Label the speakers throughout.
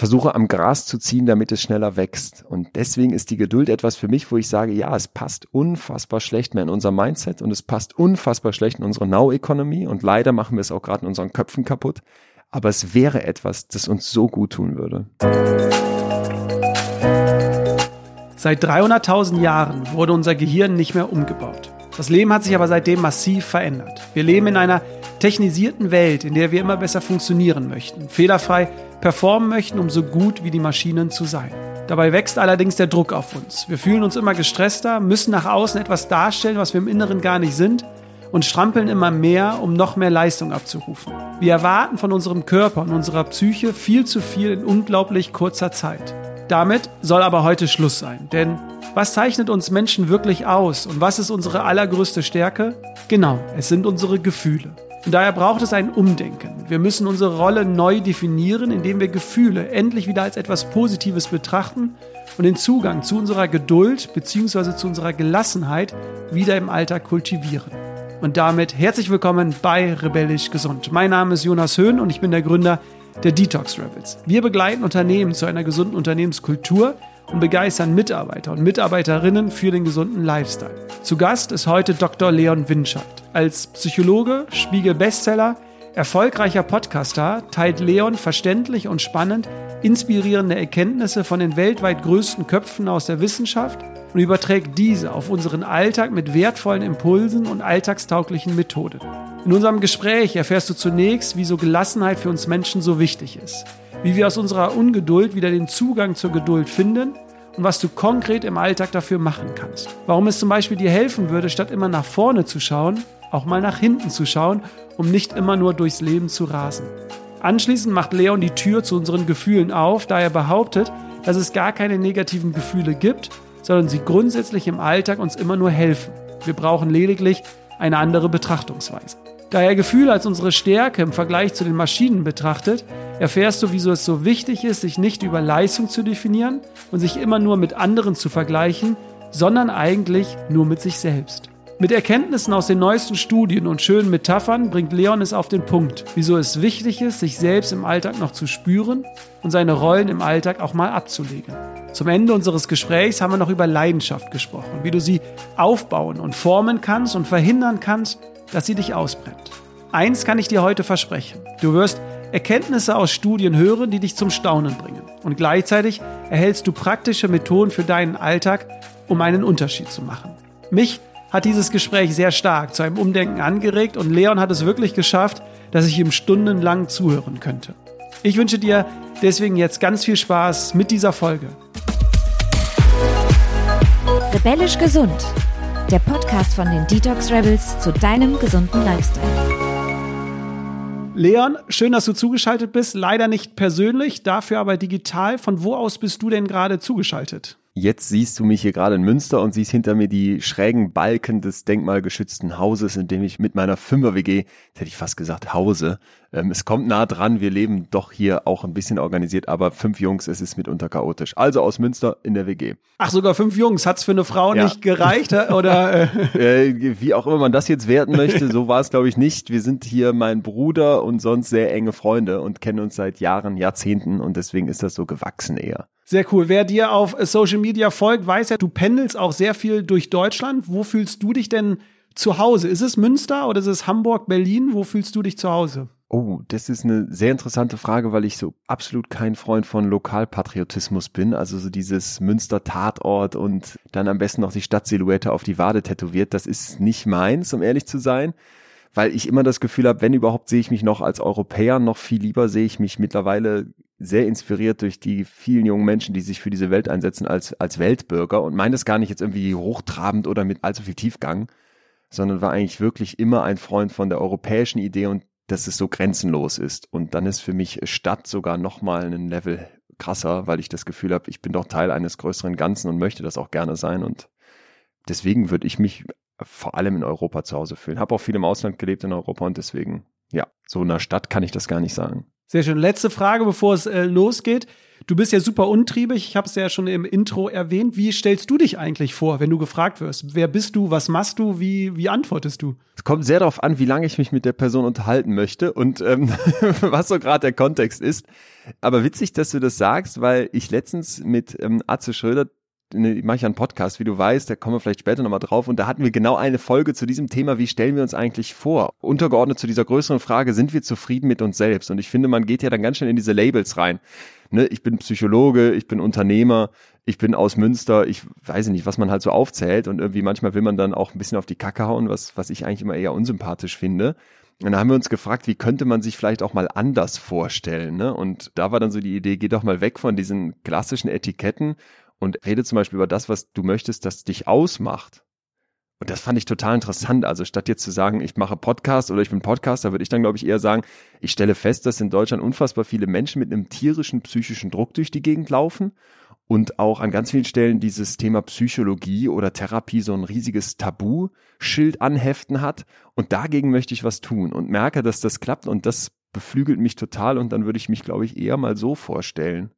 Speaker 1: versuche am Gras zu ziehen, damit es schneller wächst. Und deswegen ist die Geduld etwas für mich, wo ich sage, ja, es passt unfassbar schlecht mehr in unser Mindset und es passt unfassbar schlecht in unsere Now-Economy und leider machen wir es auch gerade in unseren Köpfen kaputt. Aber es wäre etwas, das uns so gut tun würde.
Speaker 2: Seit 300.000 Jahren wurde unser Gehirn nicht mehr umgebaut. Das Leben hat sich aber seitdem massiv verändert. Wir leben in einer technisierten Welt, in der wir immer besser funktionieren möchten, fehlerfrei performen möchten, um so gut wie die Maschinen zu sein. Dabei wächst allerdings der Druck auf uns. Wir fühlen uns immer gestresster, müssen nach außen etwas darstellen, was wir im Inneren gar nicht sind und strampeln immer mehr, um noch mehr Leistung abzurufen. Wir erwarten von unserem Körper und unserer Psyche viel zu viel in unglaublich kurzer Zeit. Damit soll aber heute Schluss sein, denn was zeichnet uns Menschen wirklich aus und was ist unsere allergrößte Stärke? Genau, es sind unsere Gefühle. Und daher braucht es ein Umdenken. Wir müssen unsere Rolle neu definieren, indem wir Gefühle endlich wieder als etwas Positives betrachten und den Zugang zu unserer Geduld bzw. zu unserer Gelassenheit wieder im Alltag kultivieren. Und damit herzlich willkommen bei Rebellisch Gesund. Mein Name ist Jonas Höhn und ich bin der Gründer der Detox Rebels. Wir begleiten Unternehmen zu einer gesunden Unternehmenskultur und begeistern Mitarbeiter und Mitarbeiterinnen für den gesunden Lifestyle. Zu Gast ist heute Dr. Leon Winscheid. Als Psychologe, Spiegel-Bestseller, erfolgreicher Podcaster teilt Leon verständlich und spannend inspirierende Erkenntnisse von den weltweit größten Köpfen aus der Wissenschaft und überträgt diese auf unseren Alltag mit wertvollen Impulsen und alltagstauglichen Methoden. In unserem Gespräch erfährst du zunächst, wieso Gelassenheit für uns Menschen so wichtig ist wie wir aus unserer Ungeduld wieder den Zugang zur Geduld finden und was du konkret im Alltag dafür machen kannst. Warum es zum Beispiel dir helfen würde, statt immer nach vorne zu schauen, auch mal nach hinten zu schauen, um nicht immer nur durchs Leben zu rasen. Anschließend macht Leon die Tür zu unseren Gefühlen auf, da er behauptet, dass es gar keine negativen Gefühle gibt, sondern sie grundsätzlich im Alltag uns immer nur helfen. Wir brauchen lediglich eine andere Betrachtungsweise. Da er Gefühle als unsere Stärke im Vergleich zu den Maschinen betrachtet, erfährst du, wieso es so wichtig ist, sich nicht über Leistung zu definieren und sich immer nur mit anderen zu vergleichen, sondern eigentlich nur mit sich selbst. Mit Erkenntnissen aus den neuesten Studien und schönen Metaphern bringt Leon es auf den Punkt, wieso es wichtig ist, sich selbst im Alltag noch zu spüren und seine Rollen im Alltag auch mal abzulegen. Zum Ende unseres Gesprächs haben wir noch über Leidenschaft gesprochen, wie du sie aufbauen und formen kannst und verhindern kannst, dass sie dich ausbrennt. Eins kann ich dir heute versprechen. Du wirst Erkenntnisse aus Studien hören, die dich zum Staunen bringen. Und gleichzeitig erhältst du praktische Methoden für deinen Alltag, um einen Unterschied zu machen. Mich hat dieses Gespräch sehr stark zu einem Umdenken angeregt und Leon hat es wirklich geschafft, dass ich ihm stundenlang zuhören könnte. Ich wünsche dir deswegen jetzt ganz viel Spaß mit dieser Folge.
Speaker 3: Rebellisch gesund der Podcast von den Detox Rebels zu deinem gesunden Lifestyle.
Speaker 2: Leon, schön, dass du zugeschaltet bist. Leider nicht persönlich, dafür aber digital. Von wo aus bist du denn gerade zugeschaltet?
Speaker 1: Jetzt siehst du mich hier gerade in Münster und siehst hinter mir die schrägen Balken des denkmalgeschützten Hauses, in dem ich mit meiner Fünfer-WG, jetzt hätte ich fast gesagt Hause, ähm, es kommt nah dran, wir leben doch hier auch ein bisschen organisiert, aber fünf Jungs, es ist mitunter chaotisch. Also aus Münster in der WG.
Speaker 2: Ach, sogar fünf Jungs, hat's für eine Frau ja. nicht gereicht? oder?
Speaker 1: Äh? äh, wie auch immer man das jetzt werten möchte, so war es glaube ich nicht. Wir sind hier mein Bruder und sonst sehr enge Freunde und kennen uns seit Jahren, Jahrzehnten und deswegen ist das so gewachsen eher.
Speaker 2: Sehr cool. Wer dir auf Social Media folgt, weiß ja, du pendelst auch sehr viel durch Deutschland. Wo fühlst du dich denn zu Hause? Ist es Münster oder ist es Hamburg, Berlin? Wo fühlst du dich zu Hause?
Speaker 1: Oh, das ist eine sehr interessante Frage, weil ich so absolut kein Freund von Lokalpatriotismus bin. Also so dieses Münster-Tatort und dann am besten noch die Stadtsilhouette auf die Wade tätowiert. Das ist nicht meins, um ehrlich zu sein weil ich immer das Gefühl habe, wenn überhaupt sehe ich mich noch als Europäer, noch viel lieber sehe ich mich mittlerweile sehr inspiriert durch die vielen jungen Menschen, die sich für diese Welt einsetzen als, als Weltbürger und meine es gar nicht jetzt irgendwie hochtrabend oder mit allzu viel Tiefgang, sondern war eigentlich wirklich immer ein Freund von der europäischen Idee und dass es so grenzenlos ist. Und dann ist für mich Stadt sogar nochmal ein Level krasser, weil ich das Gefühl habe, ich bin doch Teil eines größeren Ganzen und möchte das auch gerne sein. Und deswegen würde ich mich vor allem in Europa zu Hause fühlen. Habe auch viel im Ausland gelebt in Europa und deswegen, ja, so in einer Stadt kann ich das gar nicht sagen.
Speaker 2: Sehr schön. Letzte Frage, bevor es äh, losgeht. Du bist ja super untriebig, ich habe es ja schon im Intro erwähnt. Wie stellst du dich eigentlich vor, wenn du gefragt wirst? Wer bist du, was machst du, wie, wie antwortest du?
Speaker 1: Es kommt sehr darauf an, wie lange ich mich mit der Person unterhalten möchte und ähm, was so gerade der Kontext ist. Aber witzig, dass du das sagst, weil ich letztens mit ähm, Atze Schröder ne, mache ich einen Podcast, wie du weißt, da kommen wir vielleicht später nochmal drauf. Und da hatten wir genau eine Folge zu diesem Thema, wie stellen wir uns eigentlich vor? Untergeordnet zu dieser größeren Frage, sind wir zufrieden mit uns selbst? Und ich finde, man geht ja dann ganz schnell in diese Labels rein ne, ich bin Psychologe, ich bin Unternehmer, ich bin aus Münster, ich weiß nicht, was man halt so aufzählt und irgendwie manchmal will man dann auch ein bisschen auf die Kacke hauen, was, was ich eigentlich immer eher unsympathisch finde. Und da haben wir uns gefragt, wie könnte man sich vielleicht auch mal anders vorstellen, ne? Und da war dann so die Idee, geh doch mal weg von diesen klassischen Etiketten und rede zum Beispiel über das, was du möchtest, das dich ausmacht. Und das fand ich total interessant. Also statt jetzt zu sagen, ich mache Podcast oder ich bin Podcaster, würde ich dann, glaube ich, eher sagen, ich stelle fest, dass in Deutschland unfassbar viele Menschen mit einem tierischen psychischen Druck durch die Gegend laufen und auch an ganz vielen Stellen dieses Thema Psychologie oder Therapie so ein riesiges Tabu-Schild anheften hat. Und dagegen möchte ich was tun und merke, dass das klappt und das beflügelt mich total und dann würde ich mich, glaube ich, eher mal so vorstellen.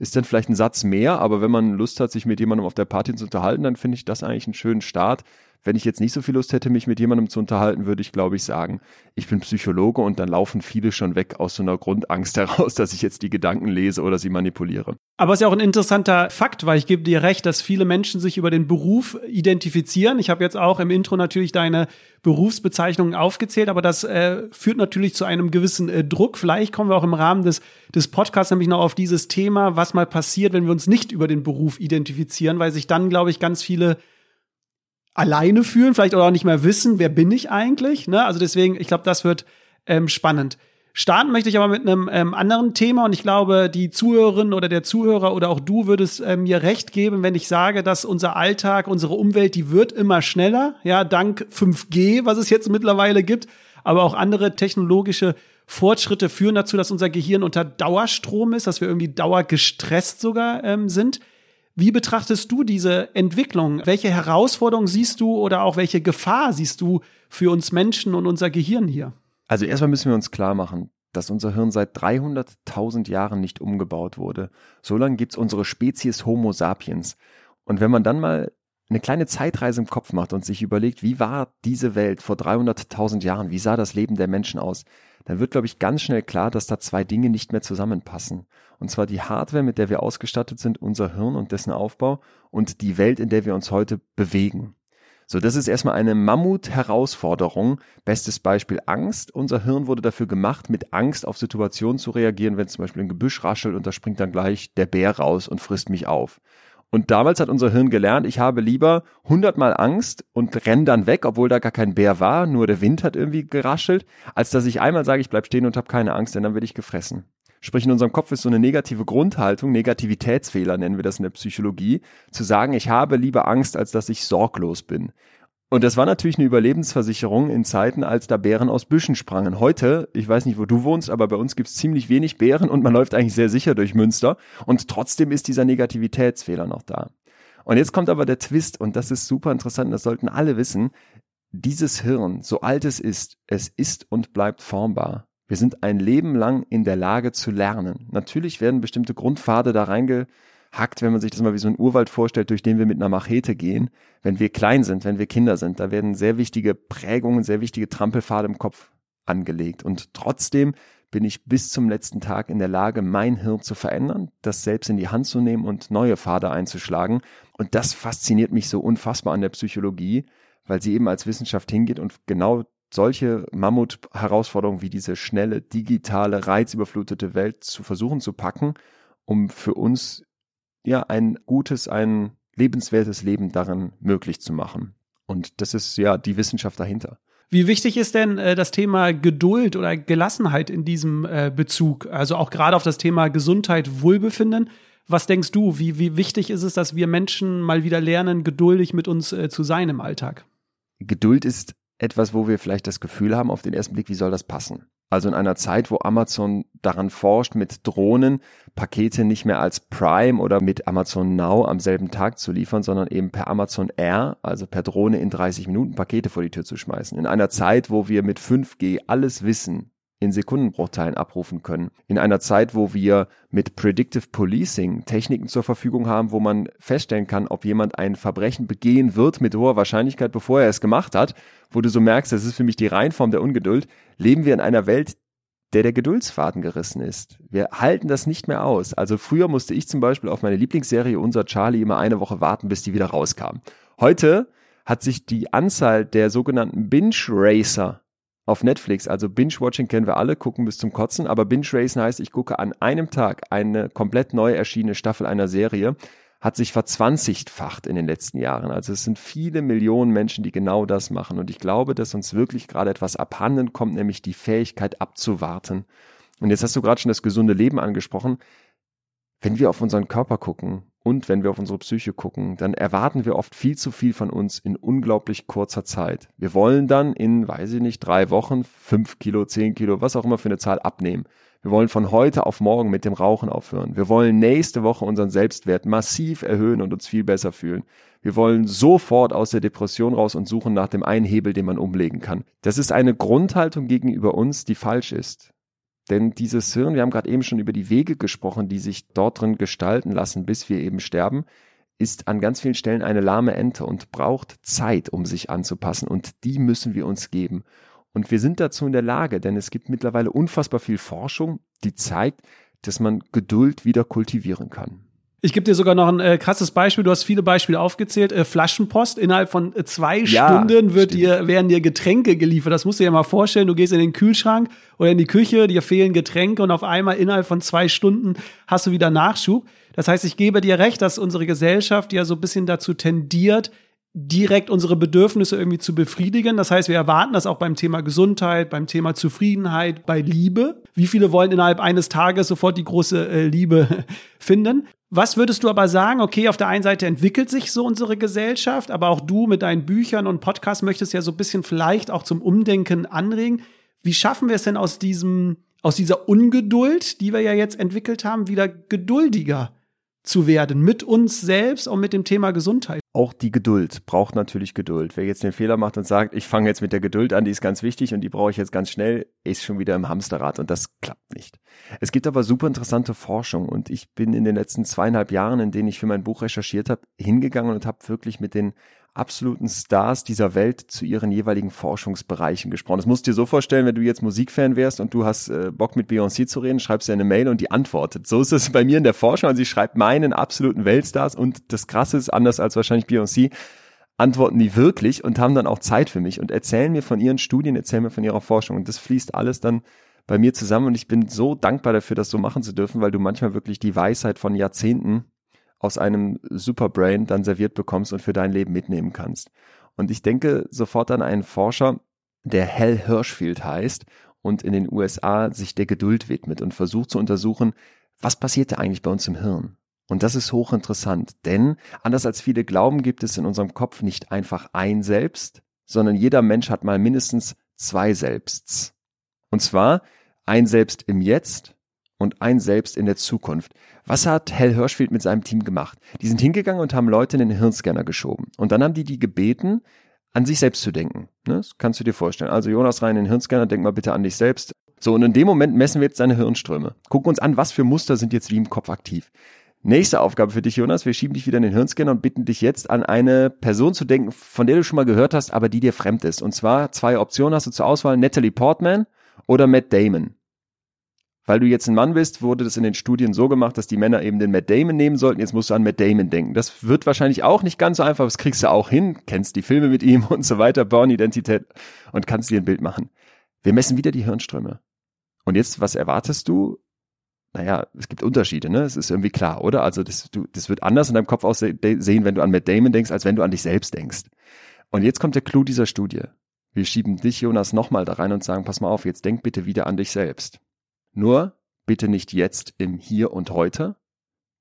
Speaker 1: Ist dann vielleicht ein Satz mehr, aber wenn man Lust hat, sich mit jemandem auf der Party zu unterhalten, dann finde ich das eigentlich einen schönen Start, wenn ich jetzt nicht so viel Lust hätte, mich mit jemandem zu unterhalten, würde ich, glaube ich, sagen, ich bin Psychologe und dann laufen viele schon weg aus so einer Grundangst heraus, dass ich jetzt die Gedanken lese oder sie manipuliere.
Speaker 2: Aber es ist ja auch ein interessanter Fakt, weil ich gebe dir recht, dass viele Menschen sich über den Beruf identifizieren. Ich habe jetzt auch im Intro natürlich deine Berufsbezeichnungen aufgezählt, aber das äh, führt natürlich zu einem gewissen äh, Druck. Vielleicht kommen wir auch im Rahmen des, des Podcasts nämlich noch auf dieses Thema, was mal passiert, wenn wir uns nicht über den Beruf identifizieren, weil sich dann, glaube ich, ganz viele alleine fühlen, vielleicht auch nicht mehr wissen, wer bin ich eigentlich. Ne? Also deswegen, ich glaube, das wird ähm, spannend. Starten möchte ich aber mit einem ähm, anderen Thema und ich glaube, die Zuhörerin oder der Zuhörer oder auch du würdest ähm, mir recht geben, wenn ich sage, dass unser Alltag, unsere Umwelt, die wird immer schneller, ja, dank 5G, was es jetzt mittlerweile gibt, aber auch andere technologische Fortschritte führen dazu, dass unser Gehirn unter Dauerstrom ist, dass wir irgendwie dauergestresst sogar ähm, sind. Wie betrachtest du diese Entwicklung? Welche Herausforderungen siehst du oder auch welche Gefahr siehst du für uns Menschen und unser Gehirn hier?
Speaker 1: Also erstmal müssen wir uns klar machen, dass unser Hirn seit 300.000 Jahren nicht umgebaut wurde. So lange gibt es unsere Spezies Homo sapiens. Und wenn man dann mal eine kleine Zeitreise im Kopf macht und sich überlegt, wie war diese Welt vor 300.000 Jahren, wie sah das Leben der Menschen aus, dann wird, glaube ich, ganz schnell klar, dass da zwei Dinge nicht mehr zusammenpassen. Und zwar die Hardware, mit der wir ausgestattet sind, unser Hirn und dessen Aufbau und die Welt, in der wir uns heute bewegen. So, das ist erstmal eine Mammut-Herausforderung. Bestes Beispiel Angst. Unser Hirn wurde dafür gemacht, mit Angst auf Situationen zu reagieren, wenn zum Beispiel ein Gebüsch raschelt und da springt dann gleich der Bär raus und frisst mich auf. Und damals hat unser Hirn gelernt, ich habe lieber hundertmal Angst und renn dann weg, obwohl da gar kein Bär war, nur der Wind hat irgendwie geraschelt, als dass ich einmal sage, ich bleib stehen und habe keine Angst, denn dann werde ich gefressen. Sprich, in unserem Kopf ist so eine negative Grundhaltung, Negativitätsfehler nennen wir das in der Psychologie, zu sagen, ich habe lieber Angst, als dass ich sorglos bin. Und das war natürlich eine Überlebensversicherung in Zeiten, als da Bären aus Büschen sprangen. Heute, ich weiß nicht, wo du wohnst, aber bei uns gibt's ziemlich wenig Bären und man läuft eigentlich sehr sicher durch Münster. Und trotzdem ist dieser Negativitätsfehler noch da. Und jetzt kommt aber der Twist, und das ist super interessant, das sollten alle wissen. Dieses Hirn, so alt es ist, es ist und bleibt formbar. Wir sind ein Leben lang in der Lage zu lernen. Natürlich werden bestimmte Grundpfade da reinge hackt, wenn man sich das mal wie so ein Urwald vorstellt, durch den wir mit einer Machete gehen, wenn wir klein sind, wenn wir Kinder sind. Da werden sehr wichtige Prägungen, sehr wichtige Trampelpfade im Kopf angelegt. Und trotzdem bin ich bis zum letzten Tag in der Lage, mein Hirn zu verändern, das selbst in die Hand zu nehmen und neue Pfade einzuschlagen. Und das fasziniert mich so unfassbar an der Psychologie, weil sie eben als Wissenschaft hingeht und genau solche Mammut-Herausforderungen wie diese schnelle, digitale, reizüberflutete Welt zu versuchen zu packen, um für uns ja ein gutes, ein lebenswertes Leben darin möglich zu machen. Und das ist ja die Wissenschaft dahinter.
Speaker 2: Wie wichtig ist denn äh, das Thema Geduld oder Gelassenheit in diesem äh, Bezug? Also auch gerade auf das Thema Gesundheit, Wohlbefinden. Was denkst du, wie, wie wichtig ist es, dass wir Menschen mal wieder lernen, geduldig mit uns äh, zu sein im Alltag?
Speaker 1: Geduld ist etwas, wo wir vielleicht das Gefühl haben auf den ersten Blick, wie soll das passen? Also in einer Zeit, wo Amazon daran forscht, mit Drohnen Pakete nicht mehr als Prime oder mit Amazon Now am selben Tag zu liefern, sondern eben per Amazon Air, also per Drohne in 30 Minuten Pakete vor die Tür zu schmeißen. In einer Zeit, wo wir mit 5G alles wissen, in Sekundenbruchteilen abrufen können. In einer Zeit, wo wir mit Predictive Policing Techniken zur Verfügung haben, wo man feststellen kann, ob jemand ein Verbrechen begehen wird mit hoher Wahrscheinlichkeit, bevor er es gemacht hat, wo du so merkst, das ist für mich die Reinform der Ungeduld, leben wir in einer Welt, der der Geduldsfaden gerissen ist. Wir halten das nicht mehr aus. Also früher musste ich zum Beispiel auf meine Lieblingsserie Unser Charlie immer eine Woche warten, bis die wieder rauskam. Heute hat sich die Anzahl der sogenannten Binge Racer auf Netflix. Also Binge-Watching kennen wir alle, gucken bis zum Kotzen, aber Binge-Racen heißt, ich gucke an einem Tag eine komplett neu erschienene Staffel einer Serie, hat sich verzwanzigfacht in den letzten Jahren. Also es sind viele Millionen Menschen, die genau das machen. Und ich glaube, dass uns wirklich gerade etwas abhanden kommt, nämlich die Fähigkeit abzuwarten. Und jetzt hast du gerade schon das gesunde Leben angesprochen. Wenn wir auf unseren Körper gucken, und wenn wir auf unsere Psyche gucken, dann erwarten wir oft viel zu viel von uns in unglaublich kurzer Zeit. Wir wollen dann in, weiß ich nicht, drei Wochen fünf Kilo, zehn Kilo, was auch immer für eine Zahl abnehmen. Wir wollen von heute auf morgen mit dem Rauchen aufhören. Wir wollen nächste Woche unseren Selbstwert massiv erhöhen und uns viel besser fühlen. Wir wollen sofort aus der Depression raus und suchen nach dem einen Hebel, den man umlegen kann. Das ist eine Grundhaltung gegenüber uns, die falsch ist. Denn dieses Hirn, wir haben gerade eben schon über die Wege gesprochen, die sich dort drin gestalten lassen, bis wir eben sterben, ist an ganz vielen Stellen eine lahme Ente und braucht Zeit, um sich anzupassen. Und die müssen wir uns geben. Und wir sind dazu in der Lage, denn es gibt mittlerweile unfassbar viel Forschung, die zeigt, dass man Geduld wieder kultivieren kann.
Speaker 2: Ich gebe dir sogar noch ein äh, krasses Beispiel. Du hast viele Beispiele aufgezählt. Äh, Flaschenpost. Innerhalb von äh, zwei ja, Stunden wird dir, werden dir Getränke geliefert. Das musst du dir mal vorstellen. Du gehst in den Kühlschrank oder in die Küche, dir fehlen Getränke und auf einmal innerhalb von zwei Stunden hast du wieder Nachschub. Das heißt, ich gebe dir recht, dass unsere Gesellschaft ja so ein bisschen dazu tendiert, direkt unsere Bedürfnisse irgendwie zu befriedigen. Das heißt, wir erwarten das auch beim Thema Gesundheit, beim Thema Zufriedenheit, bei Liebe. Wie viele wollen innerhalb eines Tages sofort die große äh, Liebe finden? Was würdest du aber sagen? Okay, auf der einen Seite entwickelt sich so unsere Gesellschaft, aber auch du mit deinen Büchern und Podcasts möchtest ja so ein bisschen vielleicht auch zum Umdenken anregen. Wie schaffen wir es denn aus diesem, aus dieser Ungeduld, die wir ja jetzt entwickelt haben, wieder geduldiger zu werden mit uns selbst und mit dem Thema Gesundheit.
Speaker 1: Auch die Geduld braucht natürlich Geduld. Wer jetzt den Fehler macht und sagt, ich fange jetzt mit der Geduld an, die ist ganz wichtig und die brauche ich jetzt ganz schnell, ist schon wieder im Hamsterrad und das klappt nicht. Es gibt aber super interessante Forschung und ich bin in den letzten zweieinhalb Jahren, in denen ich für mein Buch recherchiert habe, hingegangen und habe wirklich mit den absoluten Stars dieser Welt zu ihren jeweiligen Forschungsbereichen gesprochen. Das musst du dir so vorstellen, wenn du jetzt Musikfan wärst und du hast äh, Bock mit Beyoncé zu reden, schreibst du eine Mail und die antwortet. So ist es bei mir in der Forschung. Also ich schreibe meinen absoluten Weltstars und das Krasse ist, anders als wahrscheinlich Beyoncé, antworten die wirklich und haben dann auch Zeit für mich und erzählen mir von ihren Studien, erzählen mir von ihrer Forschung und das fließt alles dann bei mir zusammen und ich bin so dankbar dafür, das so machen zu dürfen, weil du manchmal wirklich die Weisheit von Jahrzehnten aus einem Superbrain dann serviert bekommst und für dein Leben mitnehmen kannst. Und ich denke sofort an einen Forscher, der Hal Hirschfield heißt und in den USA sich der Geduld widmet und versucht zu untersuchen, was passiert da eigentlich bei uns im Hirn? Und das ist hochinteressant, denn anders als viele glauben, gibt es in unserem Kopf nicht einfach ein Selbst, sondern jeder Mensch hat mal mindestens zwei Selbsts. Und zwar ein Selbst im Jetzt und ein Selbst in der Zukunft. Was hat Hell Hirschfield mit seinem Team gemacht? Die sind hingegangen und haben Leute in den Hirnscanner geschoben. Und dann haben die die gebeten, an sich selbst zu denken. Ne? Das kannst du dir vorstellen. Also Jonas rein in den Hirnscanner, denk mal bitte an dich selbst. So, und in dem Moment messen wir jetzt deine Hirnströme. Gucken uns an, was für Muster sind jetzt wie im Kopf aktiv. Nächste Aufgabe für dich, Jonas. Wir schieben dich wieder in den Hirnscanner und bitten dich jetzt an eine Person zu denken, von der du schon mal gehört hast, aber die dir fremd ist. Und zwar zwei Optionen hast du zur Auswahl, Natalie Portman oder Matt Damon weil du jetzt ein Mann bist, wurde das in den Studien so gemacht, dass die Männer eben den Matt Damon nehmen sollten. Jetzt musst du an Matt Damon denken. Das wird wahrscheinlich auch nicht ganz so einfach, aber das kriegst du auch hin. Kennst die Filme mit ihm und so weiter, Born-Identität und kannst dir ein Bild machen. Wir messen wieder die Hirnströme. Und jetzt, was erwartest du? Naja, es gibt Unterschiede, ne? Es ist irgendwie klar, oder? Also das, du, das wird anders in deinem Kopf aussehen, wenn du an Matt Damon denkst, als wenn du an dich selbst denkst. Und jetzt kommt der Clou dieser Studie. Wir schieben dich, Jonas, nochmal da rein und sagen, pass mal auf, jetzt denk bitte wieder an dich selbst. Nur bitte nicht jetzt im Hier und heute,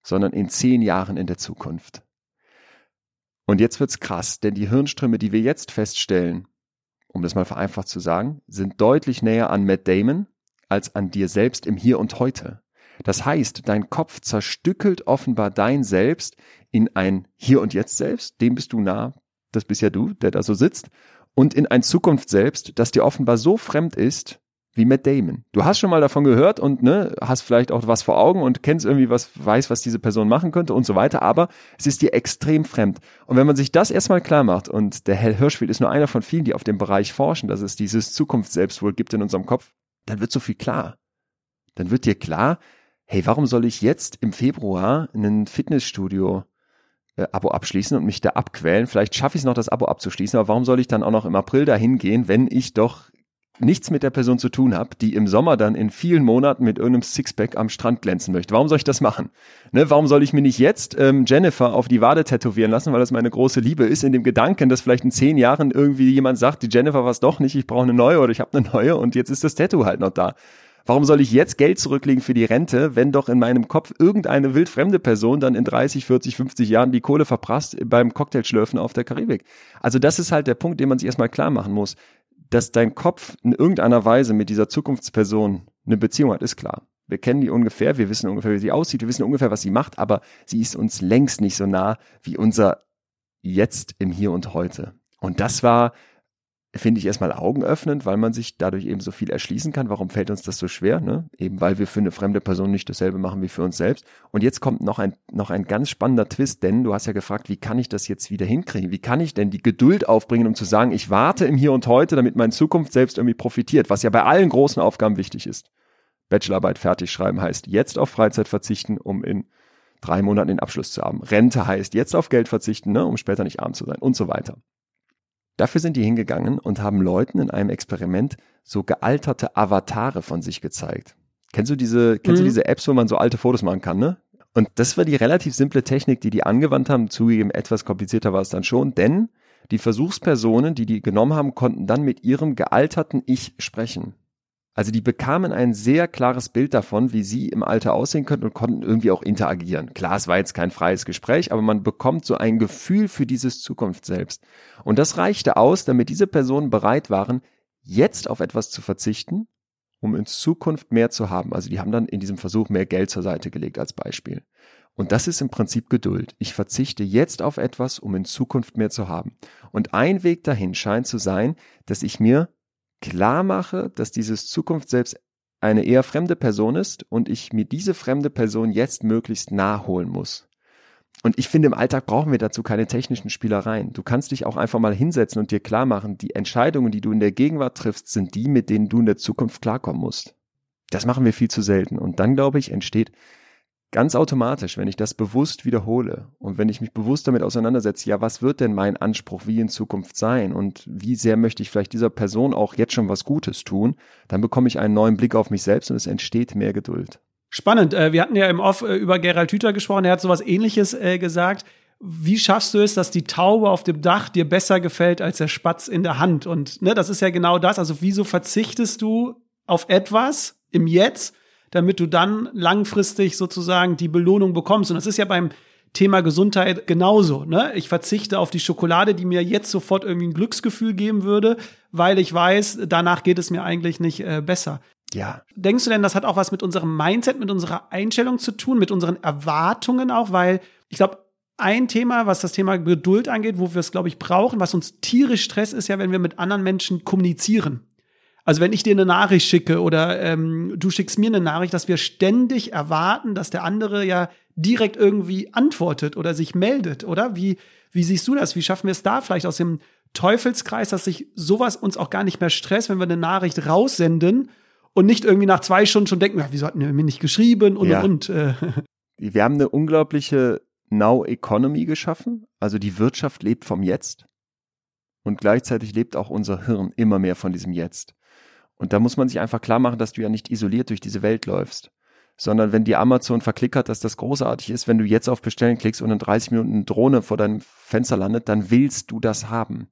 Speaker 1: sondern in zehn Jahren in der Zukunft. Und jetzt wird's krass, denn die Hirnströme, die wir jetzt feststellen, um das mal vereinfacht zu sagen, sind deutlich näher an Matt Damon als an dir selbst im Hier und heute. Das heißt, dein Kopf zerstückelt offenbar dein Selbst in ein Hier und Jetzt selbst, dem bist du nah, das bist ja du, der da so sitzt, und in ein Zukunft selbst, das dir offenbar so fremd ist, wie Matt Damon. Du hast schon mal davon gehört und ne, hast vielleicht auch was vor Augen und kennst irgendwie was, weiß, was diese Person machen könnte und so weiter, aber es ist dir extrem fremd. Und wenn man sich das erstmal klar macht, und der Hell Hirschfeld ist nur einer von vielen, die auf dem Bereich forschen, dass es dieses Zukunftsselbstwohl gibt in unserem Kopf, dann wird so viel klar. Dann wird dir klar, hey, warum soll ich jetzt im Februar ein Fitnessstudio äh, Abo abschließen und mich da abquälen? Vielleicht schaffe ich es noch, das Abo abzuschließen, aber warum soll ich dann auch noch im April dahin gehen, wenn ich doch nichts mit der Person zu tun habe, die im Sommer dann in vielen Monaten mit irgendeinem Sixpack am Strand glänzen möchte. Warum soll ich das machen? Ne, warum soll ich mir nicht jetzt ähm, Jennifer auf die Wade tätowieren lassen, weil das meine große Liebe ist, in dem Gedanken, dass vielleicht in zehn Jahren irgendwie jemand sagt, die Jennifer war es doch nicht, ich brauche eine neue oder ich habe eine neue und jetzt ist das Tattoo halt noch da. Warum soll ich jetzt Geld zurücklegen für die Rente, wenn doch in meinem Kopf irgendeine wildfremde Person dann in 30, 40, 50 Jahren die Kohle verprasst beim Cocktailschlürfen auf der Karibik? Also das ist halt der Punkt, den man sich erstmal klar machen muss dass dein Kopf in irgendeiner Weise mit dieser Zukunftsperson eine Beziehung hat, ist klar. Wir kennen die ungefähr, wir wissen ungefähr, wie sie aussieht, wir wissen ungefähr, was sie macht, aber sie ist uns längst nicht so nah wie unser Jetzt im Hier und Heute. Und das war finde ich erstmal augenöffnend, weil man sich dadurch eben so viel erschließen kann. Warum fällt uns das so schwer? Ne? Eben weil wir für eine fremde Person nicht dasselbe machen wie für uns selbst. Und jetzt kommt noch ein, noch ein ganz spannender Twist, denn du hast ja gefragt, wie kann ich das jetzt wieder hinkriegen? Wie kann ich denn die Geduld aufbringen, um zu sagen, ich warte im Hier und Heute, damit meine Zukunft selbst irgendwie profitiert, was ja bei allen großen Aufgaben wichtig ist. Bachelorarbeit fertig schreiben heißt jetzt auf Freizeit verzichten, um in drei Monaten den Abschluss zu haben. Rente heißt jetzt auf Geld verzichten, ne, um später nicht arm zu sein und so weiter. Dafür sind die hingegangen und haben Leuten in einem Experiment so gealterte Avatare von sich gezeigt. Kennst du diese, kennst mhm. du diese Apps, wo man so alte Fotos machen kann, ne? Und das war die relativ simple Technik, die die angewandt haben. Zugegeben, etwas komplizierter war es dann schon, denn die Versuchspersonen, die die genommen haben, konnten dann mit ihrem gealterten Ich sprechen. Also die bekamen ein sehr klares Bild davon, wie sie im Alter aussehen könnten und konnten irgendwie auch interagieren. Klar, es war jetzt kein freies Gespräch, aber man bekommt so ein Gefühl für dieses Zukunft selbst. Und das reichte aus, damit diese Personen bereit waren, jetzt auf etwas zu verzichten, um in Zukunft mehr zu haben. Also die haben dann in diesem Versuch mehr Geld zur Seite gelegt als Beispiel. Und das ist im Prinzip Geduld. Ich verzichte jetzt auf etwas, um in Zukunft mehr zu haben. Und ein Weg dahin scheint zu sein, dass ich mir klar mache, dass dieses Zukunft selbst eine eher fremde Person ist und ich mir diese fremde Person jetzt möglichst nachholen muss. Und ich finde, im Alltag brauchen wir dazu keine technischen Spielereien. Du kannst dich auch einfach mal hinsetzen und dir klar machen, die Entscheidungen, die du in der Gegenwart triffst, sind die, mit denen du in der Zukunft klarkommen musst. Das machen wir viel zu selten. Und dann, glaube ich, entsteht ganz automatisch, wenn ich das bewusst wiederhole und wenn ich mich bewusst damit auseinandersetze, ja, was wird denn mein Anspruch wie in Zukunft sein und wie sehr möchte ich vielleicht dieser Person auch jetzt schon was Gutes tun, dann bekomme ich einen neuen Blick auf mich selbst und es entsteht mehr Geduld.
Speaker 2: Spannend. Äh, wir hatten ja im Off äh, über Gerald Hüther gesprochen, er hat sowas ähnliches äh, gesagt. Wie schaffst du es, dass die Taube auf dem Dach dir besser gefällt als der Spatz in der Hand? Und ne, das ist ja genau das. Also wieso verzichtest du auf etwas im Jetzt, damit du dann langfristig sozusagen die Belohnung bekommst. Und das ist ja beim Thema Gesundheit genauso. Ne? Ich verzichte auf die Schokolade, die mir jetzt sofort irgendwie ein Glücksgefühl geben würde, weil ich weiß, danach geht es mir eigentlich nicht äh, besser.
Speaker 1: Ja.
Speaker 2: Denkst du denn, das hat auch was mit unserem Mindset, mit unserer Einstellung zu tun, mit unseren Erwartungen auch? Weil ich glaube, ein Thema, was das Thema Geduld angeht, wo wir es, glaube ich, brauchen, was uns tierisch Stress ist, ja, wenn wir mit anderen Menschen kommunizieren. Also wenn ich dir eine Nachricht schicke oder ähm, du schickst mir eine Nachricht, dass wir ständig erwarten, dass der andere ja direkt irgendwie antwortet oder sich meldet, oder? Wie, wie siehst du das? Wie schaffen wir es da vielleicht aus dem Teufelskreis, dass sich sowas uns auch gar nicht mehr stresst, wenn wir eine Nachricht raussenden und nicht irgendwie nach zwei Stunden schon denken, ja, wieso hatten wir mir nicht geschrieben und
Speaker 1: ja.
Speaker 2: und. Äh.
Speaker 1: Wir haben eine unglaubliche Now Economy geschaffen. Also die Wirtschaft lebt vom Jetzt. Und gleichzeitig lebt auch unser Hirn immer mehr von diesem Jetzt. Und da muss man sich einfach klar machen, dass du ja nicht isoliert durch diese Welt läufst. Sondern wenn die Amazon verklickert, dass das großartig ist, wenn du jetzt auf Bestellen klickst und in 30 Minuten eine Drohne vor deinem Fenster landet, dann willst du das haben.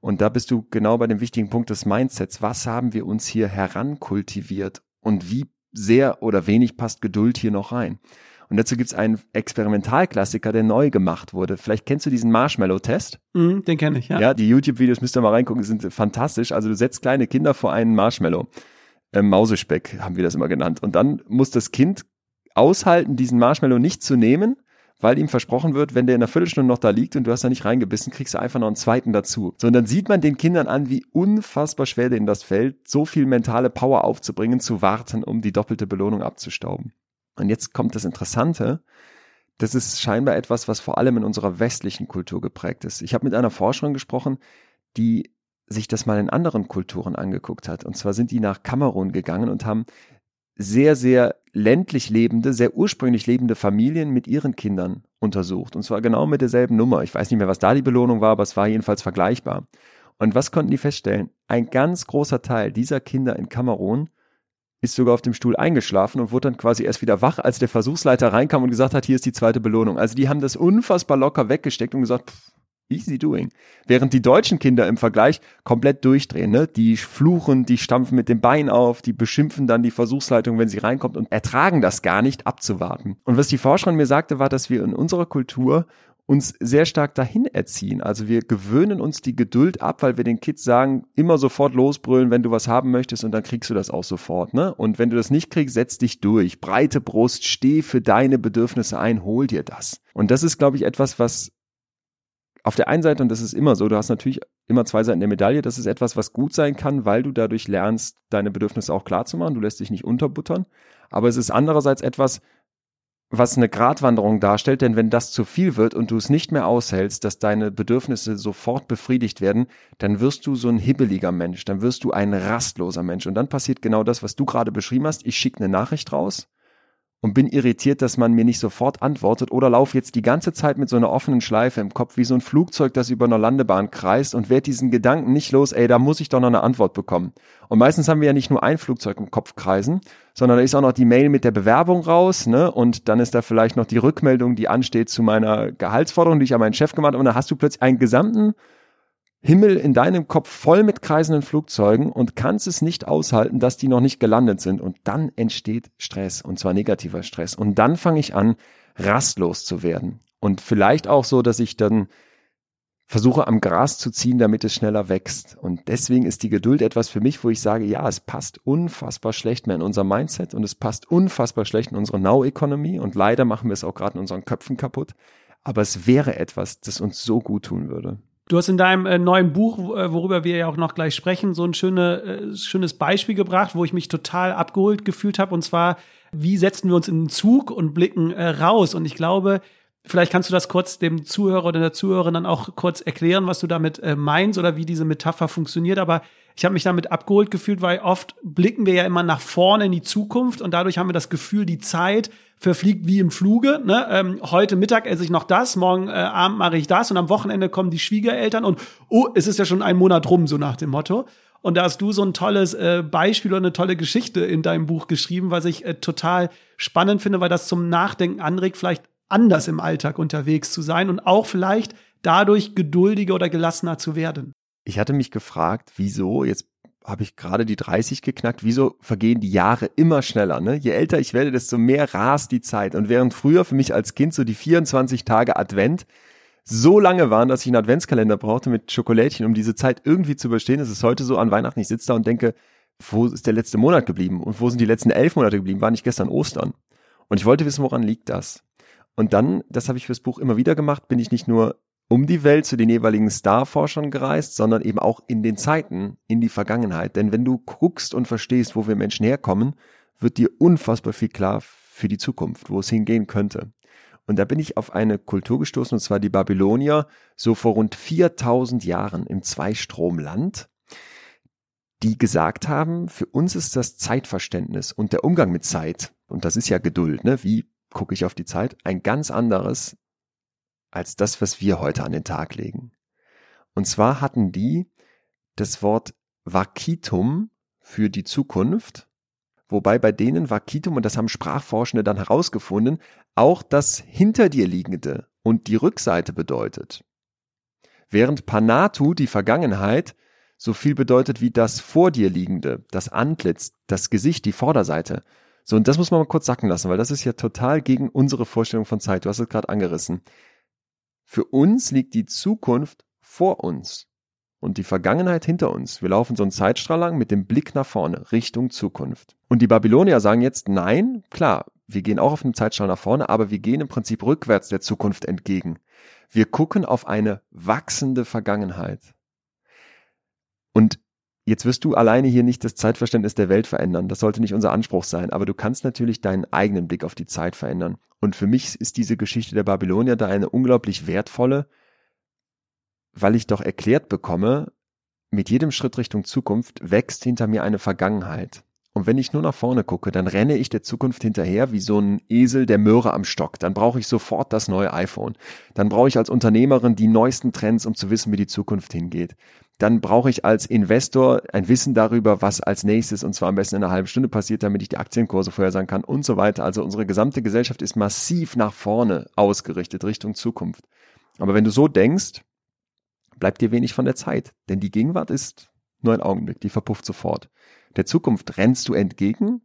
Speaker 1: Und da bist du genau bei dem wichtigen Punkt des Mindsets. Was haben wir uns hier herankultiviert? Und wie sehr oder wenig passt Geduld hier noch rein? Und dazu gibt es einen Experimentalklassiker, der neu gemacht wurde. Vielleicht kennst du diesen Marshmallow-Test?
Speaker 2: Mm, den kenne ich, ja.
Speaker 1: Ja, die YouTube-Videos müsst ihr mal reingucken, sind fantastisch. Also du setzt kleine Kinder vor einen Marshmallow. Ähm, Mausespeck haben wir das immer genannt. Und dann muss das Kind aushalten, diesen Marshmallow nicht zu nehmen, weil ihm versprochen wird, wenn der in einer Viertelstunde noch da liegt und du hast da nicht reingebissen, kriegst du einfach noch einen zweiten dazu. So, und dann sieht man den Kindern an, wie unfassbar schwer denen das fällt, so viel mentale Power aufzubringen, zu warten, um die doppelte Belohnung abzustauben. Und jetzt kommt das Interessante. Das ist scheinbar etwas, was vor allem in unserer westlichen Kultur geprägt ist. Ich habe mit einer Forscherin gesprochen, die sich das mal in anderen Kulturen angeguckt hat. Und zwar sind die nach Kamerun gegangen und haben sehr, sehr ländlich lebende, sehr ursprünglich lebende Familien mit ihren Kindern untersucht. Und zwar genau mit derselben Nummer. Ich weiß nicht mehr, was da die Belohnung war, aber es war jedenfalls vergleichbar. Und was konnten die feststellen? Ein ganz großer Teil dieser Kinder in Kamerun ist sogar auf dem Stuhl eingeschlafen und wurde dann quasi erst wieder wach, als der Versuchsleiter reinkam und gesagt hat, hier ist die zweite Belohnung. Also die haben das unfassbar locker weggesteckt und gesagt, pff, Easy doing. Während die deutschen Kinder im Vergleich komplett durchdrehen, ne? Die fluchen, die stampfen mit dem Bein auf, die beschimpfen dann die Versuchsleitung, wenn sie reinkommt und ertragen das gar nicht abzuwarten. Und was die Forscherin mir sagte, war, dass wir in unserer Kultur uns sehr stark dahin erziehen. Also wir gewöhnen uns die Geduld ab, weil wir den Kids sagen, immer sofort losbrüllen, wenn du was haben möchtest und dann kriegst du das auch sofort, ne? Und wenn du das nicht kriegst, setz dich durch. Breite Brust, steh für deine Bedürfnisse ein, hol dir das. Und das ist, glaube ich, etwas, was auf der einen Seite, und das ist immer so, du hast natürlich immer zwei Seiten der Medaille, das ist etwas, was gut sein kann, weil du dadurch lernst, deine Bedürfnisse auch klar zu machen, du lässt dich nicht unterbuttern. Aber es ist andererseits etwas, was eine Gratwanderung darstellt, denn wenn das zu viel wird und du es nicht mehr aushältst, dass deine Bedürfnisse sofort befriedigt werden, dann wirst du so ein hibbeliger Mensch, dann wirst du ein rastloser Mensch und dann passiert genau das, was du gerade beschrieben hast. Ich schicke eine Nachricht raus und bin irritiert, dass man mir nicht sofort antwortet oder laufe jetzt die ganze Zeit mit so einer offenen Schleife im Kopf wie so ein Flugzeug, das über einer Landebahn kreist und werde diesen Gedanken nicht los, ey, da muss ich doch noch eine Antwort bekommen. Und meistens haben wir ja nicht nur ein Flugzeug im Kopf kreisen, sondern da ist auch noch die Mail mit der Bewerbung raus, ne? Und dann ist da vielleicht noch die Rückmeldung, die ansteht zu meiner Gehaltsforderung, die ich an meinen Chef gemacht habe. Und dann hast du plötzlich einen gesamten Himmel in deinem Kopf voll mit kreisenden Flugzeugen und kannst es nicht aushalten, dass die noch nicht gelandet sind. Und dann entsteht Stress, und zwar negativer Stress. Und dann fange ich an, rastlos zu werden. Und vielleicht auch so, dass ich dann versuche am Gras zu ziehen, damit es schneller wächst. Und deswegen ist die Geduld etwas für mich, wo ich sage, ja, es passt unfassbar schlecht mehr in unser Mindset und es passt unfassbar schlecht in unsere Now-Economy und leider machen wir es auch gerade in unseren Köpfen kaputt. Aber es wäre etwas, das uns so gut tun würde.
Speaker 2: Du hast in deinem äh, neuen Buch, äh, worüber wir ja auch noch gleich sprechen, so ein schöne, äh, schönes Beispiel gebracht, wo ich mich total abgeholt gefühlt habe. Und zwar, wie setzen wir uns in den Zug und blicken äh, raus? Und ich glaube, vielleicht kannst du das kurz dem Zuhörer oder der Zuhörerin dann auch kurz erklären, was du damit äh, meinst oder wie diese Metapher funktioniert. Aber ich habe mich damit abgeholt gefühlt, weil oft blicken wir ja immer nach vorne in die Zukunft und dadurch haben wir das Gefühl, die Zeit verfliegt wie im Fluge. Ne? Ähm, heute Mittag esse ich noch das, morgen äh, Abend mache ich das und am Wochenende kommen die Schwiegereltern und oh, es ist ja schon ein Monat rum, so nach dem Motto. Und da hast du so ein tolles äh, Beispiel oder eine tolle Geschichte in deinem Buch geschrieben, was ich äh, total spannend finde, weil das zum Nachdenken anregt, vielleicht anders im Alltag unterwegs zu sein und auch vielleicht dadurch geduldiger oder gelassener zu werden.
Speaker 1: Ich hatte mich gefragt, wieso, jetzt habe ich gerade die 30 geknackt, wieso vergehen die Jahre immer schneller? Ne? Je älter ich werde, desto mehr rast die Zeit. Und während früher für mich als Kind so die 24 Tage Advent so lange waren, dass ich einen Adventskalender brauchte mit Schokolädchen, um diese Zeit irgendwie zu überstehen, ist es heute so an Weihnachten, ich sitze da und denke, wo ist der letzte Monat geblieben? Und wo sind die letzten elf Monate geblieben? War nicht gestern Ostern? Und ich wollte wissen, woran liegt das? Und dann, das habe ich fürs Buch immer wieder gemacht, bin ich nicht nur um die Welt zu den jeweiligen Starforschern gereist, sondern eben auch in den Zeiten, in die Vergangenheit. Denn wenn du guckst und verstehst, wo wir Menschen herkommen, wird dir unfassbar viel klar für die Zukunft, wo es hingehen könnte. Und da bin ich auf eine Kultur gestoßen, und zwar die Babylonier, so vor rund 4000 Jahren im Zweistromland, die gesagt haben, für uns ist das Zeitverständnis und der Umgang mit Zeit, und das ist ja Geduld, ne? wie gucke ich auf die Zeit, ein ganz anderes als das, was wir heute an den Tag legen. Und zwar hatten die das Wort Vakitum für die Zukunft, wobei bei denen Vakitum, und das haben Sprachforschende dann herausgefunden, auch das hinter dir liegende und die Rückseite bedeutet. Während Panatu, die Vergangenheit, so viel bedeutet wie das vor dir liegende, das Antlitz, das Gesicht, die Vorderseite. So, und das muss man mal kurz sacken lassen, weil das ist ja total gegen unsere Vorstellung von Zeit. Du hast es gerade angerissen. Für uns liegt die Zukunft vor uns und die Vergangenheit hinter uns. Wir laufen so einen Zeitstrahl lang mit dem Blick nach vorne, Richtung Zukunft. Und die Babylonier sagen jetzt, nein, klar, wir gehen auch auf einem Zeitstrahl nach vorne, aber wir gehen im Prinzip rückwärts der Zukunft entgegen. Wir gucken auf eine wachsende Vergangenheit. Und Jetzt wirst du alleine hier nicht das Zeitverständnis der Welt verändern. Das sollte nicht unser Anspruch sein. Aber du kannst natürlich deinen eigenen Blick auf die Zeit verändern. Und für mich ist diese Geschichte der Babylonier da eine unglaublich wertvolle, weil ich doch erklärt bekomme, mit jedem Schritt Richtung Zukunft wächst hinter mir eine Vergangenheit. Und wenn ich nur nach vorne gucke, dann renne ich der Zukunft hinterher wie so ein Esel der Möhre am Stock. Dann brauche ich sofort das neue iPhone. Dann brauche ich als Unternehmerin die neuesten Trends, um zu wissen, wie die Zukunft hingeht dann brauche ich als Investor ein Wissen darüber, was als nächstes und zwar am besten in einer halben Stunde passiert, damit ich die Aktienkurse vorhersagen kann und so weiter. Also unsere gesamte Gesellschaft ist massiv nach vorne ausgerichtet, Richtung Zukunft. Aber wenn du so denkst, bleibt dir wenig von der Zeit, denn die Gegenwart ist nur ein Augenblick, die verpufft sofort. Der Zukunft rennst du entgegen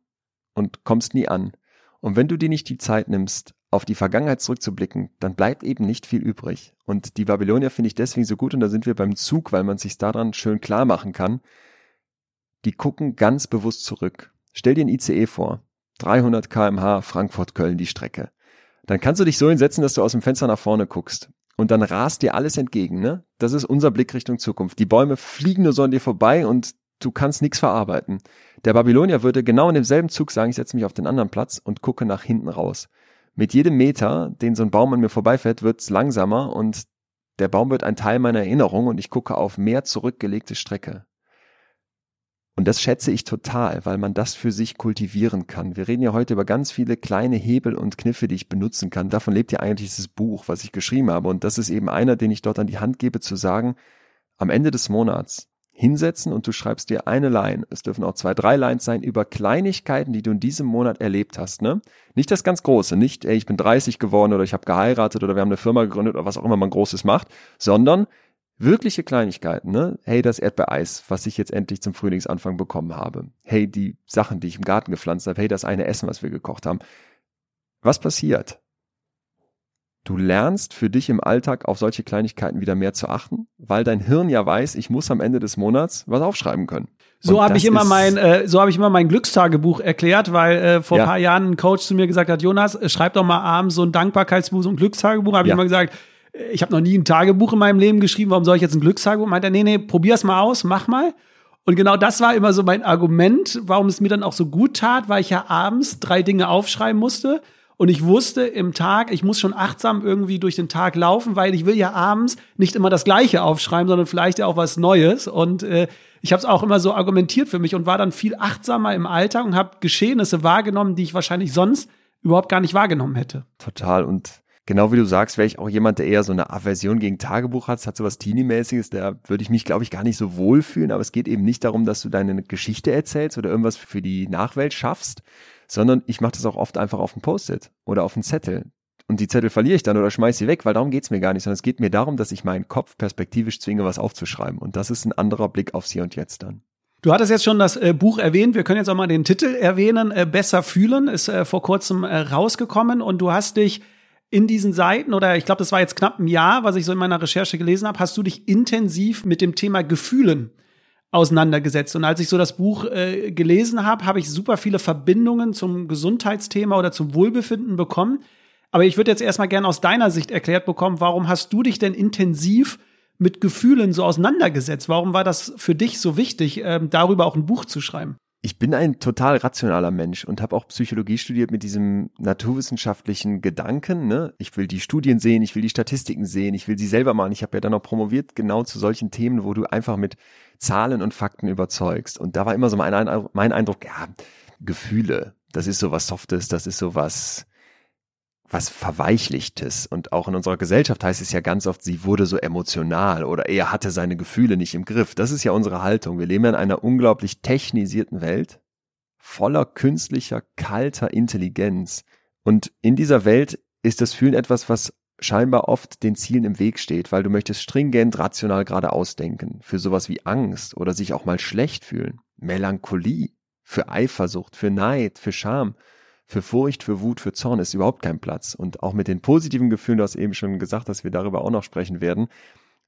Speaker 1: und kommst nie an. Und wenn du dir nicht die Zeit nimmst, auf die Vergangenheit zurückzublicken, dann bleibt eben nicht viel übrig. Und die Babylonier finde ich deswegen so gut und da sind wir beim Zug, weil man sich daran schön klar machen kann. Die gucken ganz bewusst zurück. Stell dir ein ICE vor. 300 kmh Frankfurt-Köln die Strecke. Dann kannst du dich so hinsetzen, dass du aus dem Fenster nach vorne guckst. Und dann rast dir alles entgegen, ne? Das ist unser Blick Richtung Zukunft. Die Bäume fliegen nur so an dir vorbei und du kannst nichts verarbeiten. Der Babylonier würde genau in demselben Zug sagen, ich setze mich auf den anderen Platz und gucke nach hinten raus mit jedem Meter, den so ein Baum an mir vorbeifährt, wird's langsamer und der Baum wird ein Teil meiner Erinnerung und ich gucke auf mehr zurückgelegte Strecke. Und das schätze ich total, weil man das für sich kultivieren kann. Wir reden ja heute über ganz viele kleine Hebel und Kniffe, die ich benutzen kann. Davon lebt ja eigentlich dieses Buch, was ich geschrieben habe. Und das ist eben einer, den ich dort an die Hand gebe, zu sagen, am Ende des Monats hinsetzen und du schreibst dir eine Line. Es dürfen auch zwei, drei Lines sein über Kleinigkeiten, die du in diesem Monat erlebt hast. Ne? Nicht das ganz Große, nicht, ey, ich bin 30 geworden oder ich habe geheiratet oder wir haben eine Firma gegründet oder was auch immer man Großes macht, sondern wirkliche Kleinigkeiten. Ne? Hey, das Erdbeereis, was ich jetzt endlich zum Frühlingsanfang bekommen habe. Hey, die Sachen, die ich im Garten gepflanzt habe. Hey, das eine Essen, was wir gekocht haben. Was passiert? Du lernst für dich im Alltag auf solche Kleinigkeiten wieder mehr zu achten, weil dein Hirn ja weiß, ich muss am Ende des Monats was aufschreiben können.
Speaker 2: So habe ich immer mein, äh, so habe ich immer mein Glückstagebuch erklärt, weil äh, vor ja. paar Jahren ein Coach zu mir gesagt hat, Jonas, äh, schreib doch mal abends so ein Dankbarkeitsbuch, so ein Glückstagebuch. Habe ja. ich immer gesagt, äh, ich habe noch nie ein Tagebuch in meinem Leben geschrieben, warum soll ich jetzt ein Glückstagebuch? Meint er, nee, nee, probier's mal aus, mach mal. Und genau das war immer so mein Argument, warum es mir dann auch so gut tat, weil ich ja abends drei Dinge aufschreiben musste und ich wusste im Tag, ich muss schon achtsam irgendwie durch den Tag laufen, weil ich will ja abends nicht immer das Gleiche aufschreiben, sondern vielleicht ja auch was Neues. Und äh, ich habe es auch immer so argumentiert für mich und war dann viel achtsamer im Alltag und habe Geschehnisse wahrgenommen, die ich wahrscheinlich sonst überhaupt gar nicht wahrgenommen hätte.
Speaker 1: Total. Und genau wie du sagst, wäre ich auch jemand, der eher so eine Aversion gegen Tagebuch hat, hat so was Teenie-mäßiges, da würde ich mich, glaube ich, gar nicht so wohlfühlen. Aber es geht eben nicht darum, dass du deine Geschichte erzählst oder irgendwas für die Nachwelt schaffst, sondern ich mache das auch oft einfach auf ein Post-it oder auf einen Zettel. Und die Zettel verliere ich dann oder schmeiße sie weg, weil darum geht's mir gar nicht, sondern es geht mir darum, dass ich meinen Kopf perspektivisch zwinge, was aufzuschreiben. Und das ist ein anderer Blick aufs Hier und Jetzt dann.
Speaker 2: Du hattest jetzt schon das äh, Buch erwähnt. Wir können jetzt auch mal den Titel erwähnen. Äh, Besser fühlen ist äh, vor kurzem äh, rausgekommen und du hast dich in diesen Seiten oder ich glaube, das war jetzt knapp ein Jahr, was ich so in meiner Recherche gelesen habe, hast du dich intensiv mit dem Thema Gefühlen auseinandergesetzt. Und als ich so das Buch äh, gelesen habe, habe ich super viele Verbindungen zum Gesundheitsthema oder zum Wohlbefinden bekommen. Aber ich würde jetzt erstmal gerne aus deiner Sicht erklärt bekommen, warum hast du dich denn intensiv mit Gefühlen so auseinandergesetzt? Warum war das für dich so wichtig, äh, darüber auch ein Buch zu schreiben?
Speaker 1: Ich bin ein total rationaler Mensch und habe auch Psychologie studiert mit diesem naturwissenschaftlichen Gedanken. Ne? Ich will die Studien sehen, ich will die Statistiken sehen, ich will sie selber machen. Ich habe ja dann auch promoviert genau zu solchen Themen, wo du einfach mit Zahlen und Fakten überzeugst. Und da war immer so mein, Eindruck, mein Eindruck, ja, Gefühle, das ist so was Softes, das ist so was, was Verweichlichtes. Und auch in unserer Gesellschaft heißt es ja ganz oft, sie wurde so emotional oder er hatte seine Gefühle nicht im Griff. Das ist ja unsere Haltung. Wir leben in einer unglaublich technisierten Welt, voller künstlicher, kalter Intelligenz. Und in dieser Welt ist das Fühlen etwas, was scheinbar oft den Zielen im Weg steht, weil du möchtest stringent rational gerade ausdenken. Für sowas wie Angst oder sich auch mal schlecht fühlen. Melancholie. Für Eifersucht, für Neid, für Scham. Für Furcht, für Wut, für Zorn ist überhaupt kein Platz. Und auch mit den positiven Gefühlen, du hast eben schon gesagt, dass wir darüber auch noch sprechen werden,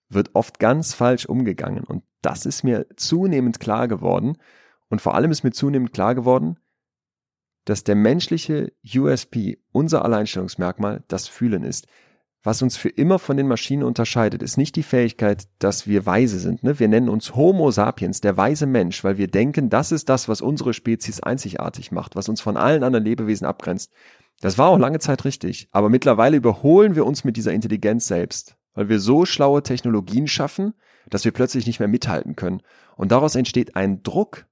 Speaker 1: wird oft ganz falsch umgegangen. Und das ist mir zunehmend klar geworden. Und vor allem ist mir zunehmend klar geworden, dass der menschliche USP, unser Alleinstellungsmerkmal, das Fühlen ist. Was uns für immer von den Maschinen unterscheidet, ist nicht die Fähigkeit, dass wir weise sind. Ne? Wir nennen uns Homo sapiens, der weise Mensch, weil wir denken, das ist das, was unsere Spezies einzigartig macht, was uns von allen anderen Lebewesen abgrenzt. Das war auch lange Zeit richtig, aber mittlerweile überholen wir uns mit dieser Intelligenz selbst, weil wir so schlaue Technologien schaffen, dass wir plötzlich nicht mehr mithalten können. Und daraus entsteht ein Druck,